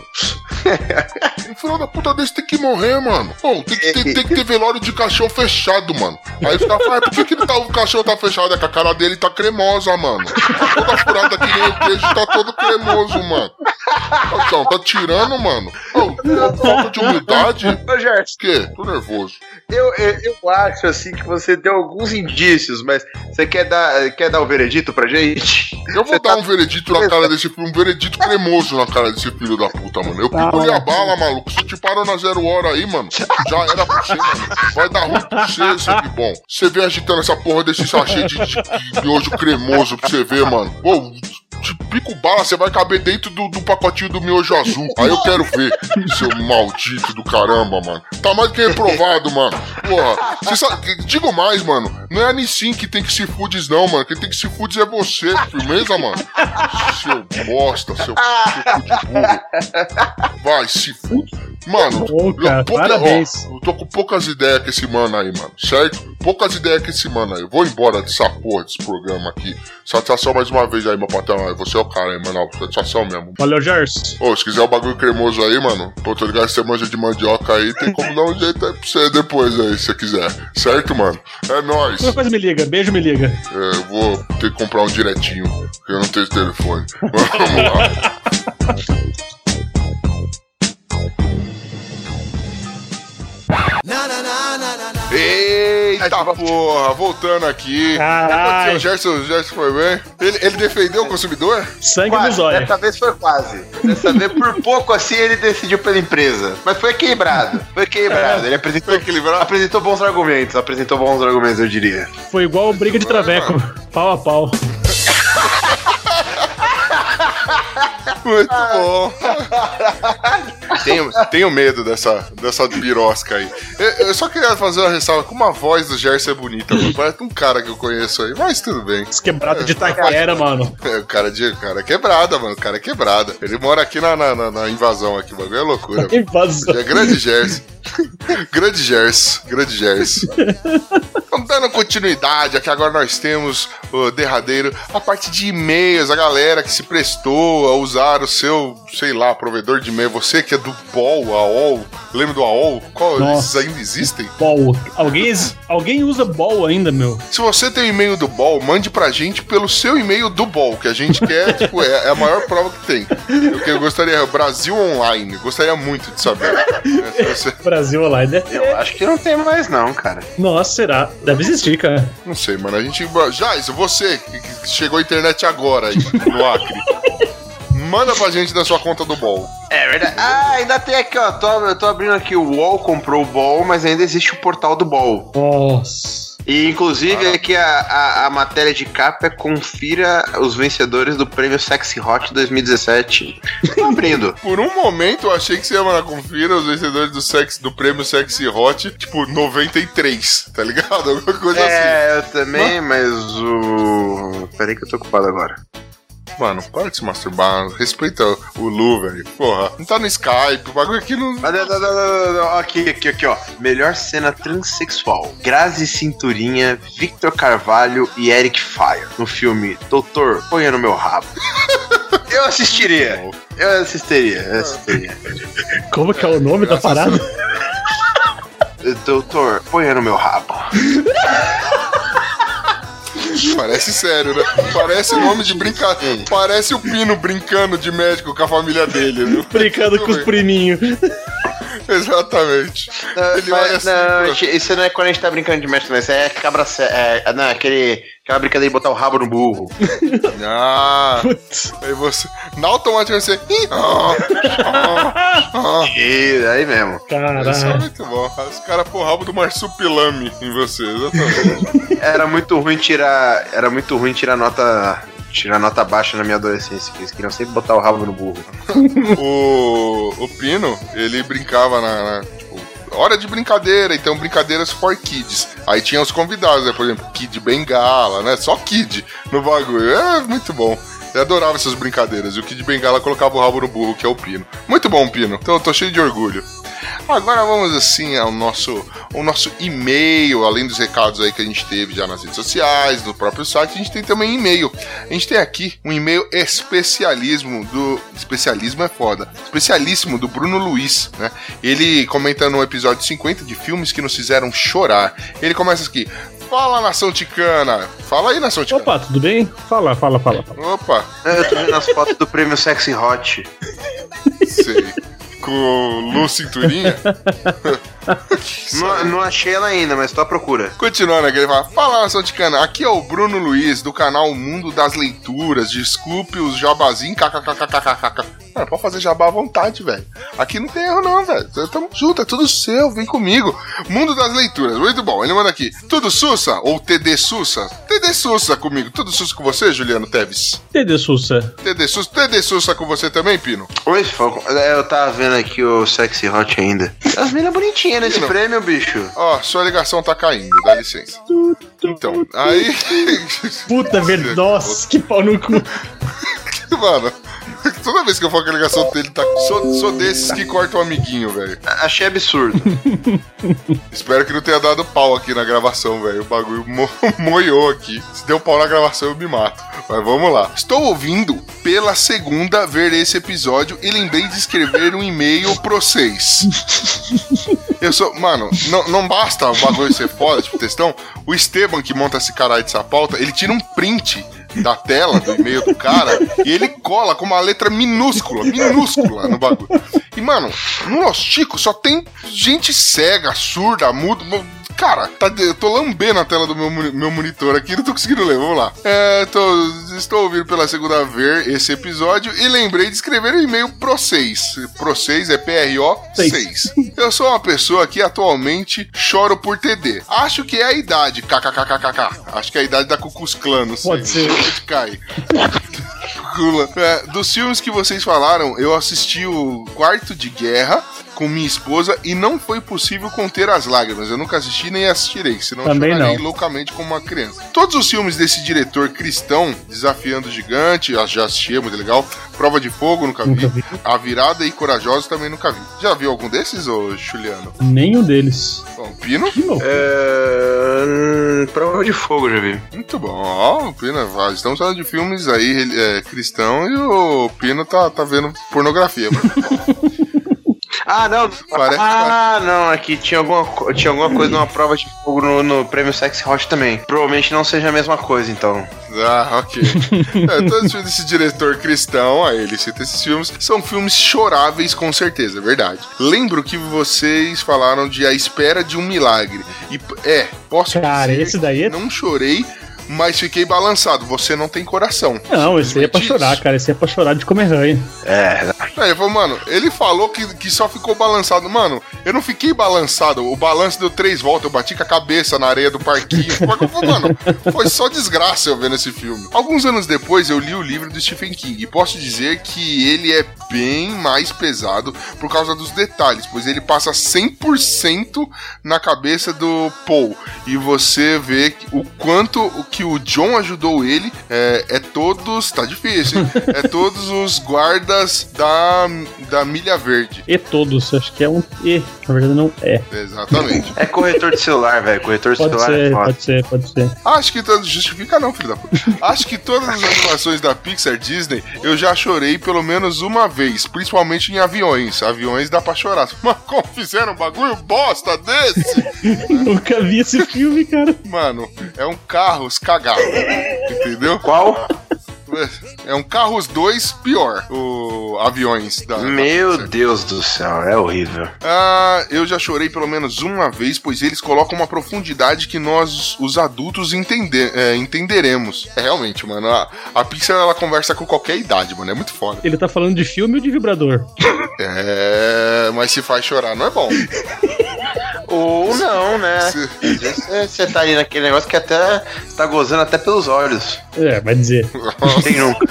um filho da puta desse tem que morrer, mano. Pô, tem que, ter, tem que ter velório de cachorro fechado, mano. Aí os caras falam, "Ah, por que, que tá, o cachorro tá fechado? É que a cara dele tá cremosa, mano. Tá toda furada que nem o queijo, tá todo cremoso, mano. Então, tá tirando, mano. Falta de humildade. Ô, Gerson, O quê? Tô nervoso. eu, eu, eu acho assim que você deu alguns indícios, mas você quer dar, quer dar o veredito pra gente? Eu vou dar um veredito na cara desse filho, um veredito cremoso na cara desse filho da puta, mano. Eu pico a bala, maluco. Se te parou na zero hora aí, mano, já era pra você, mano. Vai dar ruim pra você, sangue bom. Você vem agitando essa porra desse sachê de, de, de miojo cremoso pra você ver, mano. Pô, te pico bala, você vai caber dentro do, do pacotinho do miojo azul. Aí eu quero ver, seu maldito do caramba, mano. Tá mais que reprovado, mano. Porra, você sabe, digo mais, mano. Não é a Nissin que tem que se fudes, não, mano. Quem tem que se fudes é você, firmeza, mano? Seu bosta, seu, seu cu de burro. Vai, se fude. Mano, cara, eu, pouca- ó, eu tô com poucas ideias com esse mano aí, mano. Certo? Poucas ideias com esse mano aí. Eu vou embora dessa porra desse programa aqui. Satisfação mais uma vez aí, meu patrão. Você é o cara aí, mano. Satisfação mesmo. Valeu, Gerson. Ô, se quiser o bagulho cremoso aí, mano, pô, tô ligado que você manja de mandioca aí, tem como dar um jeito aí pra você depois aí, se você quiser. Certo, mano? É nóis. Qualquer coisa me liga, beijo, me liga. É, eu vou ter que comprar um direitinho, porque eu não tenho telefone. Vamos lá. Eita porra, voltando aqui. Caralho. O Gerson, o Gerson foi bem? Ele, ele defendeu o consumidor? Sangue Quase, zóio. dessa vez foi quase. Dessa vez, por pouco assim, ele decidiu pela empresa. Mas foi equilibrado. Foi equilibrado. Ele apresentou, Foi equilibrado? apresentou bons argumentos. Apresentou bons argumentos, eu diria. Foi igual briga de traveco. Pau a pau. Muito bom. tenho, tenho medo dessa, dessa birosca aí. Eu, eu só queria fazer uma ressalva como a voz do Gerson é bonita, mano. Parece um cara que eu conheço aí, mas tudo bem. Esse quebrado de Taquera, mano. É, o cara de cara é quebrada, mano. O cara é quebrada. Ele mora aqui na, na, na- na invasão aqui, o bagulho é loucura. Invasão. É grande Gerson. grande Gerson. Grande Gerson. Então, dando continuidade, aqui agora nós temos o derradeiro, a parte de e-mails, a galera que se prestou a usar o seu, sei lá, provedor de e-mail. Você que é do POL, AOL, lembra do AOL? Qual, Nossa. esses ainda existem? Bol. Alguém, alguém usa bol ainda, meu? Se você tem o e-mail do BOL, mande pra gente pelo seu e-mail do BOL, que a gente quer, tipo, é, é a maior prova que tem. Eu, que eu gostaria, Brasil Online, gostaria muito de saber. É, você- Brasil online. Deve Eu acho que não tem mais, não, cara. Nossa, será? Deve existir, cara. Não sei, mano. A gente. Jais, você que chegou a internet agora aí, no Acre. Manda pra gente da sua conta do Ball. É verdade. Ah, ainda tem aqui, ó. Tô, eu tô abrindo aqui o UOL, comprou o Ball, mas ainda existe o portal do Ball. Nossa. E inclusive aqui a, a, a matéria de capa é confira os vencedores do prêmio Sexy Hot 2017. Tô abrindo. Por um momento eu achei que você ia mandar confira os vencedores do, sex, do prêmio Sexy Hot, tipo, 93, tá ligado? Alguma coisa assim. É, eu também, mas o. Peraí que eu tô ocupado agora. Mano, para de se masturbar. Respeita o Lu, velho. Porra, não tá no Skype, o bagulho aqui não. Não, não, não, não, não, Aqui, aqui, aqui, ó. Melhor cena transexual. Grazi Cinturinha, Victor Carvalho e Eric Fire. No filme Doutor, ponha no meu rabo. Eu assistiria. Eu assistiria, eu assistiria. Como que é o nome da parada? Doutor, ponha no meu rabo. Parece sério, né? Parece nome de brincadeira. Parece o Pino brincando de médico com a família dele, viu? Brincando com os priminhos. Exatamente. Ele olha Mas, assim, não, pô. isso não é quando a gente tá brincando de mestre, não. Isso é cabra. sé- É, não, é aquele, aquela brincadeira de botar o rabo no burro. Ah, Putz. aí você. Na automática você. Ah, ah, ah. E aí mesmo. Isso é Caralho. muito bom. Os caras pôr o rabo do marsupilame em você, exatamente. Era muito ruim tirar. Era muito ruim tirar nota. Tirar nota baixa na minha adolescência, que eles queriam sempre botar o rabo no burro. o, o Pino, ele brincava na. na, tipo, hora de brincadeira, então brincadeiras for kids. Aí tinha os convidados, né? Por exemplo, Kid Bengala, né? Só Kid no bagulho. É muito bom. Eu adorava essas brincadeiras. E o Kid Bengala colocava o rabo no burro, que é o Pino. Muito bom, Pino. Então eu tô cheio de orgulho. Agora vamos assim ao nosso, ao nosso e-mail, além dos recados aí que a gente teve já nas redes sociais, no próprio site, a gente tem também e-mail. A gente tem aqui um e-mail especialismo do. Especialismo é foda. Especialíssimo do Bruno Luiz, né? Ele comenta no episódio 50 de filmes que nos fizeram chorar. Ele começa aqui. Fala nação ticana! Fala aí, nação ticana! Opa, tudo bem? Fala, fala, fala. fala. Opa! Eu tô vendo as fotos do prêmio Sexy Hot. Sei. Com Lu Cinturinha. Não, não achei ela ainda, mas tô à procura. Continuando aqui, ele fala: Fala nação ticana, aqui é o Bruno Luiz, do canal Mundo das Leituras. Desculpe os jabazinhos, kkkkkkk. Mano, pode fazer jabá à vontade, velho. Aqui não tem erro, não, velho. Tamo junto, é tudo seu, vem comigo. Mundo das Leituras, muito bom. Ele manda aqui: Tudo Sussa ou TD Sussa? TD Sussa comigo. Tudo Sussa com você, Juliano Teves? TD Sussa. TD Sussa, TD Sussa com você também, Pino? Oi, Falco. É, Eu tava vendo aqui o Sexy Hot ainda. As minas bonitinhas nesse Não. prêmio, bicho. Ó, sua ligação tá caindo, dá licença. Então, aí. Puta verdade. Nossa, que pau no cu. Mano, toda vez que eu falo que a ligação dele tá. Sou, sou desses que cortam o amiguinho, velho. Achei absurdo. Espero que não tenha dado pau aqui na gravação, velho. O bagulho mo moiou aqui. Se deu pau na gravação, eu me mato. Mas vamos lá. Estou ouvindo pela segunda ver esse episódio e lembrei de escrever um e-mail pra vocês. Eu sou. Mano, não, não basta o bagulho ser foda, tipo, textão. O Esteban, que monta esse caralho dessa pauta, ele tira um print da tela do e-mail do cara e ele cola com uma letra minúscula, minúscula no bagulho. E, mano, no Los Chico só tem gente cega, surda, muda. Cara, tá, eu tô lambendo a tela do meu, meu monitor aqui, não tô conseguindo ler. Vamos lá. É, tô, estou ouvindo pela segunda vez esse episódio e lembrei de escrever um e-mail pro vocês. Pro vocês é PRO 6. Eu sou uma pessoa que atualmente choro por TD. Acho que é a idade, kkkkkk. Acho que é a idade da Cucus Clan, não sei. Pode ser. Onde cai? É, dos filmes que vocês falaram, eu assisti o Quarto de Guerra com minha esposa e não foi possível conter as lágrimas. Eu nunca assisti nem assistirei, senão Também chorarei não. loucamente como uma criança. Todos os filmes desse diretor cristão, Desafiando o Gigante, já assisti, é muito legal. Prova de Fogo, nunca vi. Nunca vi. A Virada e Corajosos também nunca vi. Já viu algum desses, ô Juliano? Nenhum deles. Bom, Pino? Que louco. É, hum, prova de fogo, já vi. Muito bom. Ó, o Pino, ah, estamos falando de filmes aí é, cristão e o Pino tá, tá vendo pornografia. Ah, não. Parece- ah, não. Aqui tinha alguma, tinha alguma coisa numa prova de fogo no, no prêmio Sexy Hot também. Provavelmente não seja a mesma coisa, então. Ah, ok. é, todos os filmes desse diretor cristão, aí ele cita esses filmes, são filmes choráveis com certeza, é verdade. Lembro que vocês falaram de A Espera de um Milagre. E, é, posso Cara, dizer esse daí é- que não chorei, mas fiquei balançado. Você não tem coração. Não, esse aí é pra chorar, cara. Esse aí é pra chorar de comer ranho. É, Aí, falou, mano, ele falou que, que só ficou balançado. Mano, eu não fiquei balançado. O balanço deu três voltas, eu bati com a cabeça na areia do parquinho. Eu falei, mano, foi só desgraça eu vendo esse filme. Alguns anos depois, eu li o livro do Stephen King e posso dizer que ele é bem mais pesado por causa dos detalhes, pois ele passa 100% na cabeça do Paul. E você vê o quanto o que o John ajudou ele é, é todos. Tá difícil, hein? É todos os guardas da, da Milha Verde. E todos, acho que é um E. Na verdade, não é. Exatamente. é corretor de celular, velho. Corretor de Pode celular é ser, foda. pode ser, pode ser. Acho que todas. Justifica não, filho da puta. Acho que todas as animações da Pixar Disney eu já chorei pelo menos uma vez, principalmente em aviões. Aviões dá pra chorar. Mas como fizeram um bagulho bosta desse? Nunca vi esse filme, cara. Mano, é um carros cagado. Entendeu? Qual? É um carros 2 pior. O aviões da. da Meu Pixar. Deus do céu, é horrível. Ah, eu já chorei pelo menos uma vez, pois eles colocam uma profundidade que nós, os adultos, entender, é, entenderemos. É realmente, mano. A, a Pixar ela conversa com qualquer idade, mano. É muito foda. Ele tá falando de filme ou de vibrador? É, mas se faz chorar, não é bom. Ou não, né? Você tá aí naquele negócio que até tá gozando até pelos olhos. É, vai dizer. Quem nunca?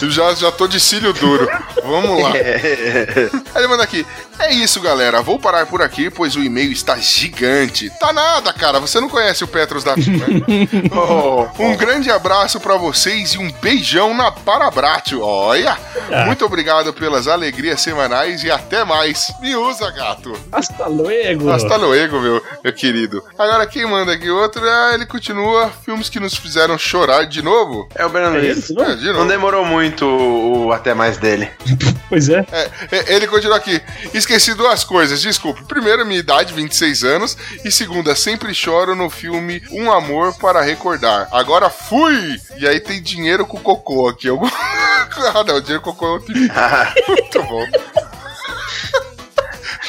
Eu já, já tô de cílio duro. Vamos lá. Aí ele manda aqui. É isso, galera. Vou parar por aqui, pois o e-mail está gigante. Tá nada, cara. Você não conhece o Petros da Fima. Um grande abraço pra vocês e um beijão na Parabratio. Olha! Ah. Muito obrigado pelas alegrias semanais e até mais. Me usa, gato. Hasta luego. Hasta luego, meu, meu querido. Agora quem manda aqui outro, ah, ele continua. Filmes que nos fizeram chorar de novo. É o Breno É não? É, de Não novo. demorou muito o, até mais dele. Pois é. É, é, ele continua aqui. Esqueci duas coisas, desculpe. Primeiro, minha idade, 26 anos. E segunda, sempre choro no filme Um Amor para Recordar. Agora fui! E aí tem dinheiro com cocô aqui. Algum... ah, não, dinheiro com cocô é outro. Muito bom.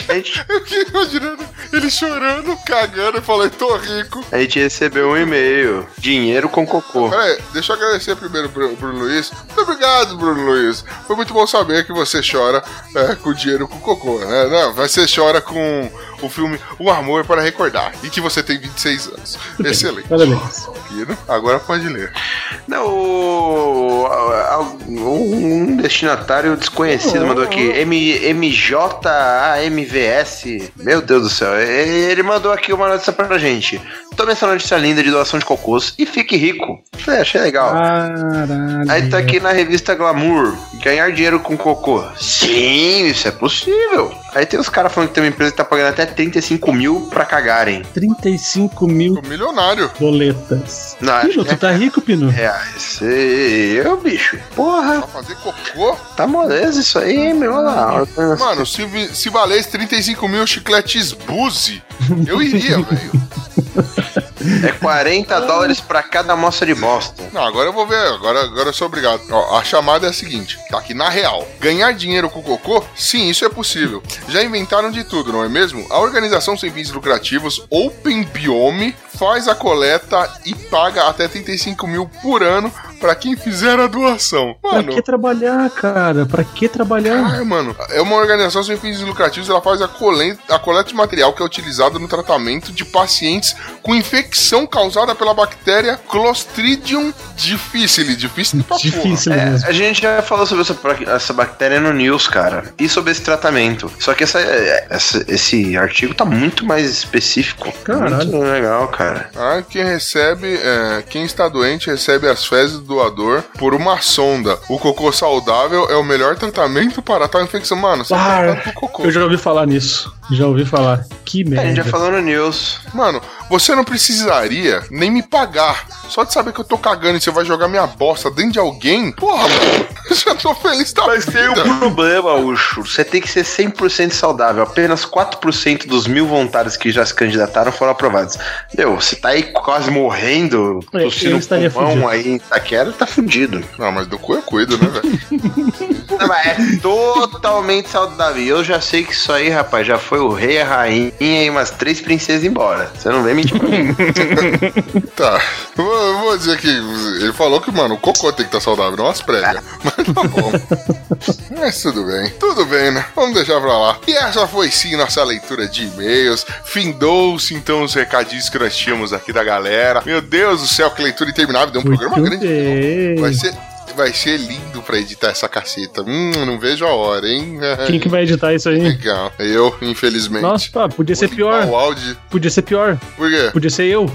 A gente, Eu fiquei imaginando ele chorando, cagando e falando, tô rico. a gente recebeu um e-mail. Dinheiro com cocô. Peraí, deixa eu agradecer primeiro pro Bruno Luiz. Muito obrigado, Bruno Luiz. Foi muito bom saber que você chora é, com dinheiro com cocô, né? Não, você chora com o filme Um Amor para Recordar. E que você tem 26 anos. Excelente. Parabéns. Agora pode ler. Não, o, um destinatário desconhecido mandou aqui. M, MJAMVS. Meu Deus do céu. Ele mandou aqui uma notícia pra gente. Tome essa notícia linda de doação de cocôs e fique rico. Falei, achei legal. Caralho. Aí tá aqui na revista Glamour, ganhar dinheiro com cocô. Sim, isso é possível. Aí tem os caras falando que tem uma empresa que tá pagando até 35 mil pra cagarem. 35 mil milionário. boletas. Não, Pino, é- tu tá rico, Pino? Reais. E eu, bicho. Porra, Pra fazer cocô. tá moleza isso aí, meu. Olha lá. Mano, se, se valesse 35 mil chicletes Buzzi, eu iria, velho. É 40 dólares pra cada amostra de bosta. Não, agora eu vou ver, agora, agora eu sou obrigado. Ó, a chamada é a seguinte, tá aqui na real. Ganhar dinheiro com cocô? Sim, isso é possível. Já inventaram de tudo, não é mesmo? A organização sem fins lucrativos Open Biome faz a coleta e paga até 35 mil por ano pra quem fizer a doação. Pra Mano, que trabalhar, cara? Pra que trabalhar? Ai, mano, é uma organização sem fins lucrativos, ela faz a coleta, a coleta de material que é utilizado no tratamento de pacientes com infecção causada pela bactéria Clostridium difficile. Difícil pra porra. Difícil É, mesmo. a gente já falou sobre essa, essa bactéria no News, cara. E sobre esse tratamento. Só que essa, essa- esse artigo tá muito mais específico. Caralho. Muito legal, cara. Ah, quem recebe, é, quem está doente recebe as fezes do doador por uma sonda. O cocô saudável é o melhor tratamento para tal infecção. Mano, você tá Ah, cocô. eu já ouvi falar nisso. Já ouvi falar. Que A gente já merda. falou no news. Mano, você não precisaria nem me pagar. Só de saber que eu tô cagando e você vai jogar minha bosta dentro de alguém. Porra, mano. Eu já tô feliz da Mas tem vida. um problema, Ucho. Você tem que ser 100% saudável. Apenas 4% dos mil voluntários que já se candidataram foram aprovados. Meu, você tá aí quase morrendo, É, tossindo estaria pulmão aí em Itaquera, tá fudido. Não, mas do cu eu cuido, né, velho? Não, mas é totalmente saudável. E eu já sei que isso aí, rapaz, já foi o rei, a rainha e umas três princesas embora. Você não vem mentir pra mim. Tá. Eu Vou, eu vou dizer que ele falou que, mano, o cocô tem que estar saudável, não as prévias. Mas tá bom. Mas tudo bem. Tudo bem, né? Vamos deixar pra lá. E essa foi sim nossa leitura de e-mails. Findou-se então os recadinhos que nós tínhamos aqui da galera. Meu Deus do céu, que leitura interminável. Deu um programa Muito grande. bem. Vai ser, vai ser lindo pra editar essa caceta. Hum, não vejo a hora, hein? Quem que vai editar isso aí? Legal. Eu, infelizmente. Nossa, pá, podia ser pior. O áudio. Podia ser pior. Por quê? Podia ser eu.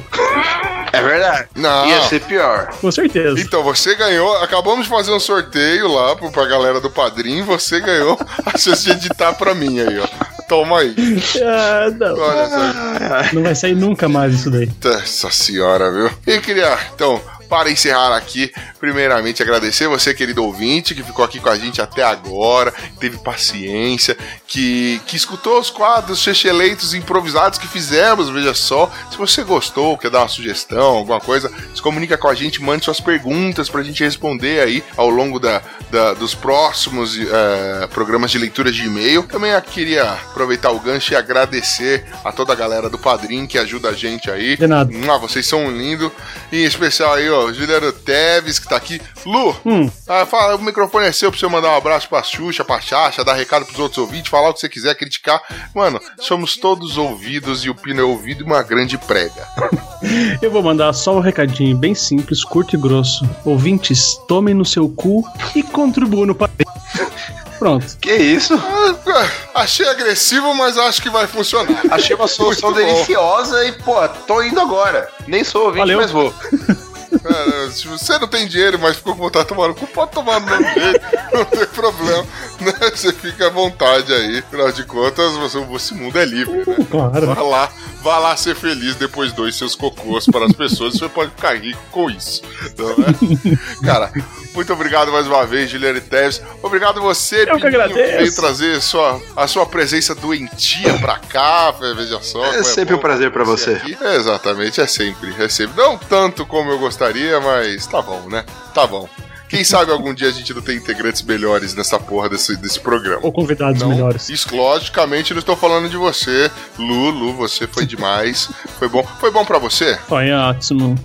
É verdade. Não. Ia ser pior. Com certeza. Então, você ganhou. Acabamos de fazer um sorteio lá pro- pra galera do padrinho. Você ganhou a chance de editar pra mim aí, ó. Toma aí. Ah, não. Olha só. Não vai sair nunca mais isso daí. Nossa senhora, viu? E queria, então, para encerrar aqui, primeiramente agradecer você, querido ouvinte, que ficou aqui com a gente até agora, que teve paciência, que, que escutou os quadros checheleitos improvisados que fizemos, veja só. Se você gostou, quer dar uma sugestão, alguma coisa, se comunica com a gente, mande suas perguntas pra gente responder aí ao longo da, da- dos próximos eh, programas de leitura de e-mail. Também queria aproveitar o gancho e agradecer a toda a galera do Padrim que ajuda a gente aí. De nada. Ah, vocês são lindo. E em especial aí, ó, Juliano Teves, que tá aqui. Lu, Hum. ah, fala, o microfone é seu pra você mandar um abraço pra Xuxa, pra Chacha, dar recado pros outros ouvintes, falar o que você quiser, criticar. Mano, somos todos ouvidos e o Pino é ouvido e uma grande prega. Eu vou mandar só um recadinho bem simples, curto e grosso. Ouvintes, tomem no seu cu e contribuam no padrinho. Pronto. Que isso? Ah, Achei agressivo, mas acho que vai funcionar. Achei uma solução deliciosa e, pô, tô indo agora. Nem sou ouvinte, Valeu. mas vou. Cara, se você não tem dinheiro, mas ficou com vontade de tomar no cu, pode tomar no mesmo jeito, não tem problema. Né? Você fica à vontade aí. Afinal de contas, você, esse mundo é livre, né? Claro. Vá lá, vá lá ser feliz depois dois seus cocôs para as pessoas. Você pode ficar rico com isso. Não é? Cara, muito obrigado mais uma vez, Juliane Teves. Obrigado você, Eu que Pininho, agradeço. veio trazer sua, a sua presença doentia pra cá. Veja só. É sempre bom um prazer pra você. aqui. É, exatamente, é sempre, é sempre. Não tanto como eu gostaria, mas tá bom, né? Tá bom. Quem sabe algum dia a gente não tem integrantes melhores nessa porra desse, desse programa. Ou convidados Não, melhores. Isso, logicamente, não estou falando de você. Lu, Lu, você foi demais. Foi bom. Foi bom pra você? Foi ótimo.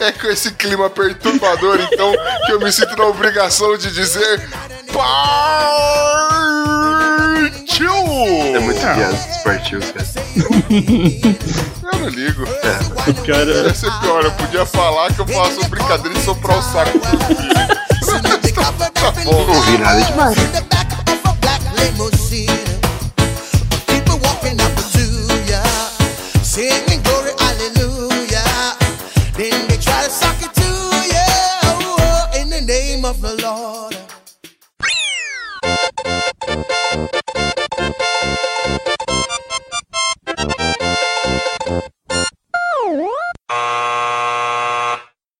É com esse clima perturbador, então, que eu me sinto na obrigação de dizer. Partiu! É muito viado esses partidos, cara. Eu não ligo. O pior é- Ia ser pior, eu podia falar que eu faço brincadeira de soprar o saco dos meus filhos. tá bom. Não vi nada demais. People walking up to ya, singing Música